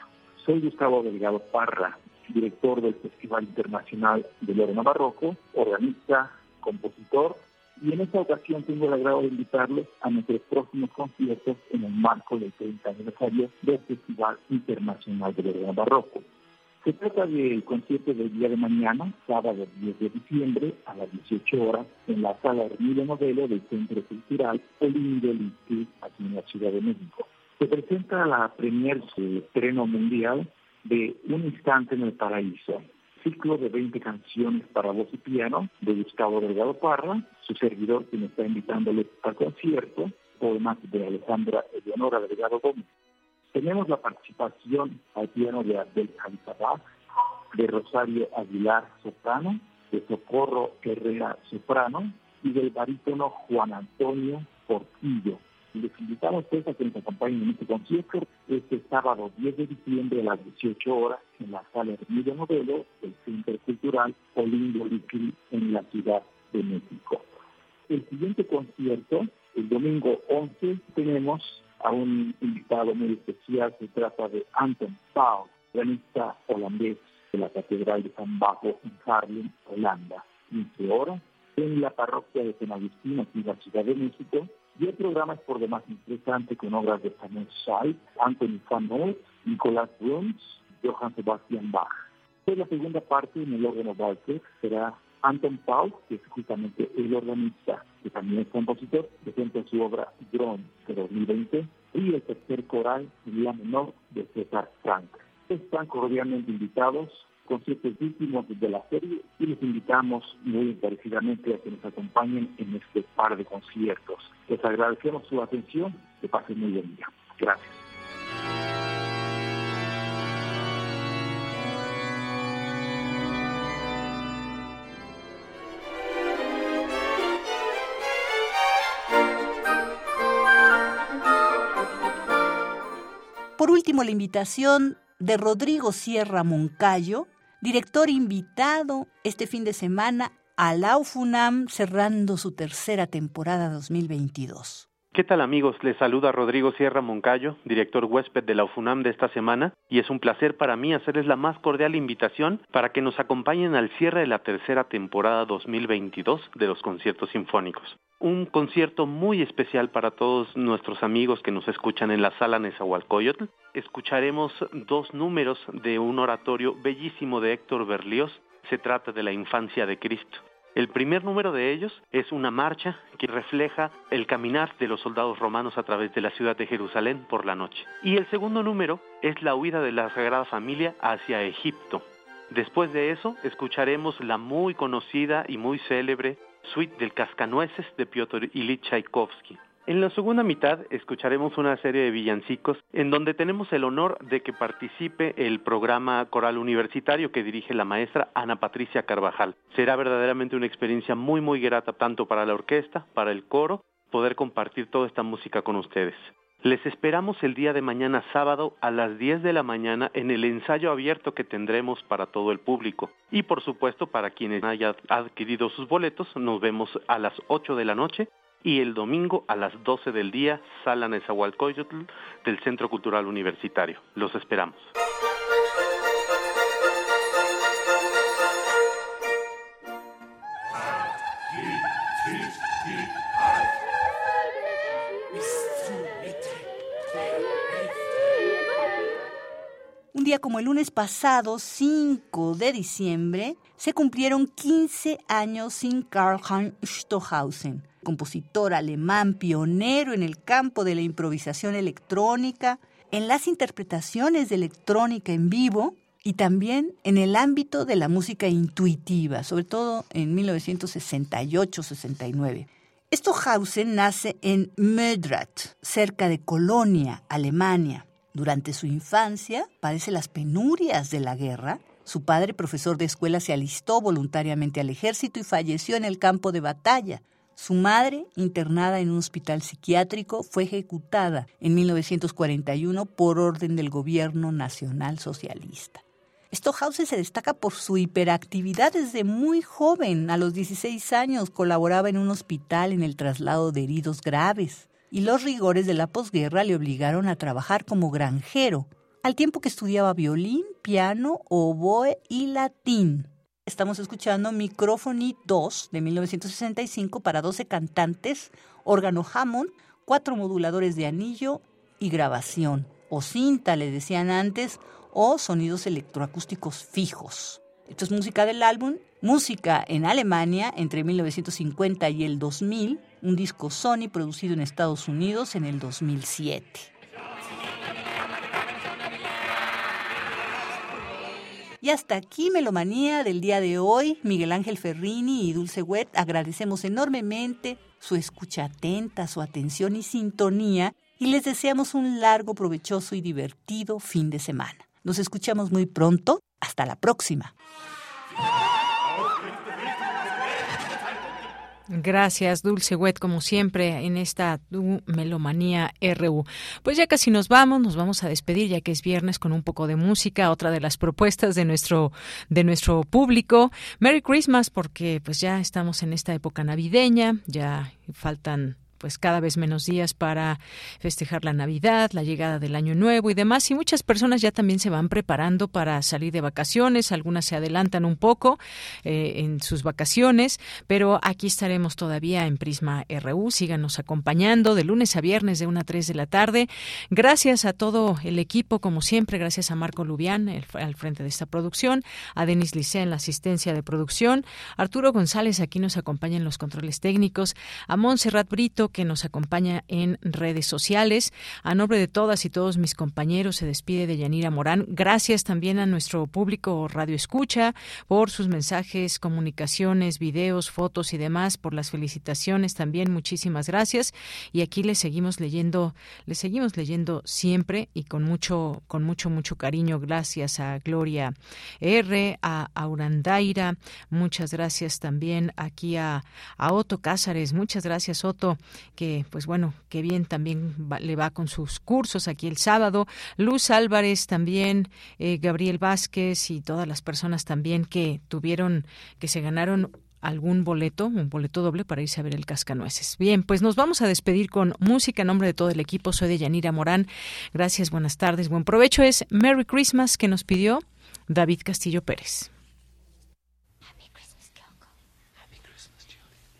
Soy Gustavo Delgado Parra, director del Festival Internacional del Órgano Barroco, organista, compositor, y en esta ocasión tengo el agrado de invitarles a nuestros próximos conciertos en el marco del 30 aniversario del Festival Internacional del Órgano Barroco. Se trata del concierto del día de mañana, sábado 10 de diciembre, a las 18 horas, en la sala Hermilo Modelo del Centro Cultural Olindo Listi, aquí en la Ciudad de México. Se presenta la premier su estreno mundial de Un Instante en el Paraíso, ciclo de 20 canciones para voz y piano de Gustavo Delgado Parra, su servidor quien está invitándole al concierto, poemas de Alejandra Eleonora Delgado Gómez. Tenemos la participación al piano de Abdel Khalifa de Rosario Aguilar Soprano, de Socorro Herrera Soprano y del barítono Juan Antonio Portillo. Les invitamos pues a que nos acompañen en este concierto este sábado 10 de diciembre a las 18 horas en la sala Hermida Modelo del Centro Cultural Olindo Liqui en la Ciudad de México. El siguiente concierto, el domingo 11, tenemos a un invitado muy especial. Se trata de Anton Paul, pianista holandés de la Catedral de San Bajo en Haarlem, Holanda. 15 horas en la parroquia de San Agustín, aquí en la Ciudad de México. Y el programa es por demás interesante con obras de Samuel Schall, Anthony Noot, Nicolás Bruns, Johann Sebastian Bach. En la segunda parte, en el órgano Walter, será Anton Paul, que es justamente el organista, que también es compositor, presenta su obra Drone de 2020 y el tercer coral en la menor de César Frank. Están cordialmente invitados, conciertos últimos de la serie y les invitamos muy encarecidamente a que nos acompañen en este par de conciertos. Les agradecemos su atención, que pasen muy buen día. Gracias. Por último, la invitación de Rodrigo Sierra Moncayo, director invitado este fin de semana a la cerrando su tercera temporada 2022. ¿Qué tal amigos? Les saluda Rodrigo Sierra Moncayo, director huésped de la UFUNAM de esta semana, y es un placer para mí hacerles la más cordial invitación para que nos acompañen al cierre de la tercera temporada 2022 de los conciertos sinfónicos. Un concierto muy especial para todos nuestros amigos que nos escuchan en la sala Nezahualcóyotl. Escucharemos dos números de un oratorio bellísimo de Héctor Berlioz. Se trata de la infancia de Cristo. El primer número de ellos es una marcha que refleja el caminar de los soldados romanos a través de la ciudad de Jerusalén por la noche. Y el segundo número es la huida de la Sagrada Familia hacia Egipto. Después de eso, escucharemos la muy conocida y muy célebre Suite del Cascanueces de Piotr Ilyich Tchaikovsky. En la segunda mitad escucharemos una serie de villancicos en donde tenemos el honor de que participe el programa coral universitario que dirige la maestra Ana Patricia Carvajal. Será verdaderamente una experiencia muy muy grata tanto para la orquesta, para el coro, poder compartir toda esta música con ustedes. Les esperamos el día de mañana sábado a las 10 de la mañana en el ensayo abierto que tendremos para todo el público. Y por supuesto para quienes hayan adquirido sus boletos, nos vemos a las 8 de la noche y el domingo a las 12 del día, Sala Nezahualcóyotl del Centro Cultural Universitario. Los esperamos. Como el lunes pasado, 5 de diciembre, se cumplieron 15 años sin Karl-Heinz Stockhausen, compositor alemán pionero en el campo de la improvisación electrónica, en las interpretaciones de electrónica en vivo y también en el ámbito de la música intuitiva, sobre todo en 1968-69. Stockhausen nace en Mödrat, cerca de Colonia, Alemania. Durante su infancia padece las penurias de la guerra. Su padre, profesor de escuela, se alistó voluntariamente al ejército y falleció en el campo de batalla. Su madre, internada en un hospital psiquiátrico, fue ejecutada en 1941 por orden del gobierno nacional socialista. Stockhausen se destaca por su hiperactividad desde muy joven. A los 16 años colaboraba en un hospital en el traslado de heridos graves y los rigores de la posguerra le obligaron a trabajar como granjero, al tiempo que estudiaba violín, piano, oboe y latín. Estamos escuchando Microphony 2 de 1965 para 12 cantantes, órgano Hammond, cuatro moduladores de anillo y grabación, o cinta le decían antes, o sonidos electroacústicos fijos. Esto es música del álbum, música en Alemania entre 1950 y el 2000, un disco Sony producido en Estados Unidos en el 2007. Y hasta aquí Melomanía del día de hoy. Miguel Ángel Ferrini y Dulce Wet agradecemos enormemente su escucha atenta, su atención y sintonía y les deseamos un largo, provechoso y divertido fin de semana. Nos escuchamos muy pronto. Hasta la próxima. Gracias, Dulce Wet, como siempre, en esta Melomanía RU. Pues ya casi nos vamos, nos vamos a despedir ya que es viernes con un poco de música, otra de las propuestas de nuestro, de nuestro público. Merry Christmas, porque pues ya estamos en esta época navideña, ya faltan pues cada vez menos días para festejar la Navidad, la llegada del Año Nuevo y demás. Y muchas personas ya también se van preparando para salir de vacaciones. Algunas se adelantan un poco eh, en sus vacaciones, pero aquí estaremos todavía en Prisma RU. Síganos acompañando de lunes a viernes de 1 a 3 de la tarde. Gracias a todo el equipo, como siempre. Gracias a Marco Lubián al frente de esta producción, a Denis Licea en la asistencia de producción, Arturo González aquí nos acompaña en los controles técnicos, a Montserrat Brito que nos acompaña en redes sociales. A nombre de todas y todos mis compañeros, se despide de Yanira Morán. Gracias también a nuestro público Radio Escucha por sus mensajes, comunicaciones, videos, fotos y demás, por las felicitaciones también. Muchísimas gracias. Y aquí les seguimos leyendo, les seguimos leyendo siempre y con mucho, con mucho, mucho cariño. Gracias a Gloria R, a Aurandaira. Muchas gracias también aquí a, a Otto Cázares. Muchas gracias, Otto que pues bueno, que bien también le va con sus cursos aquí el sábado. Luz Álvarez también, eh, Gabriel Vázquez y todas las personas también que tuvieron, que se ganaron algún boleto, un boleto doble para irse a ver el Cascanueces. Bien, pues nos vamos a despedir con música en nombre de todo el equipo. Soy de Yanira Morán. Gracias, buenas tardes, buen provecho. Es Merry Christmas que nos pidió David Castillo Pérez.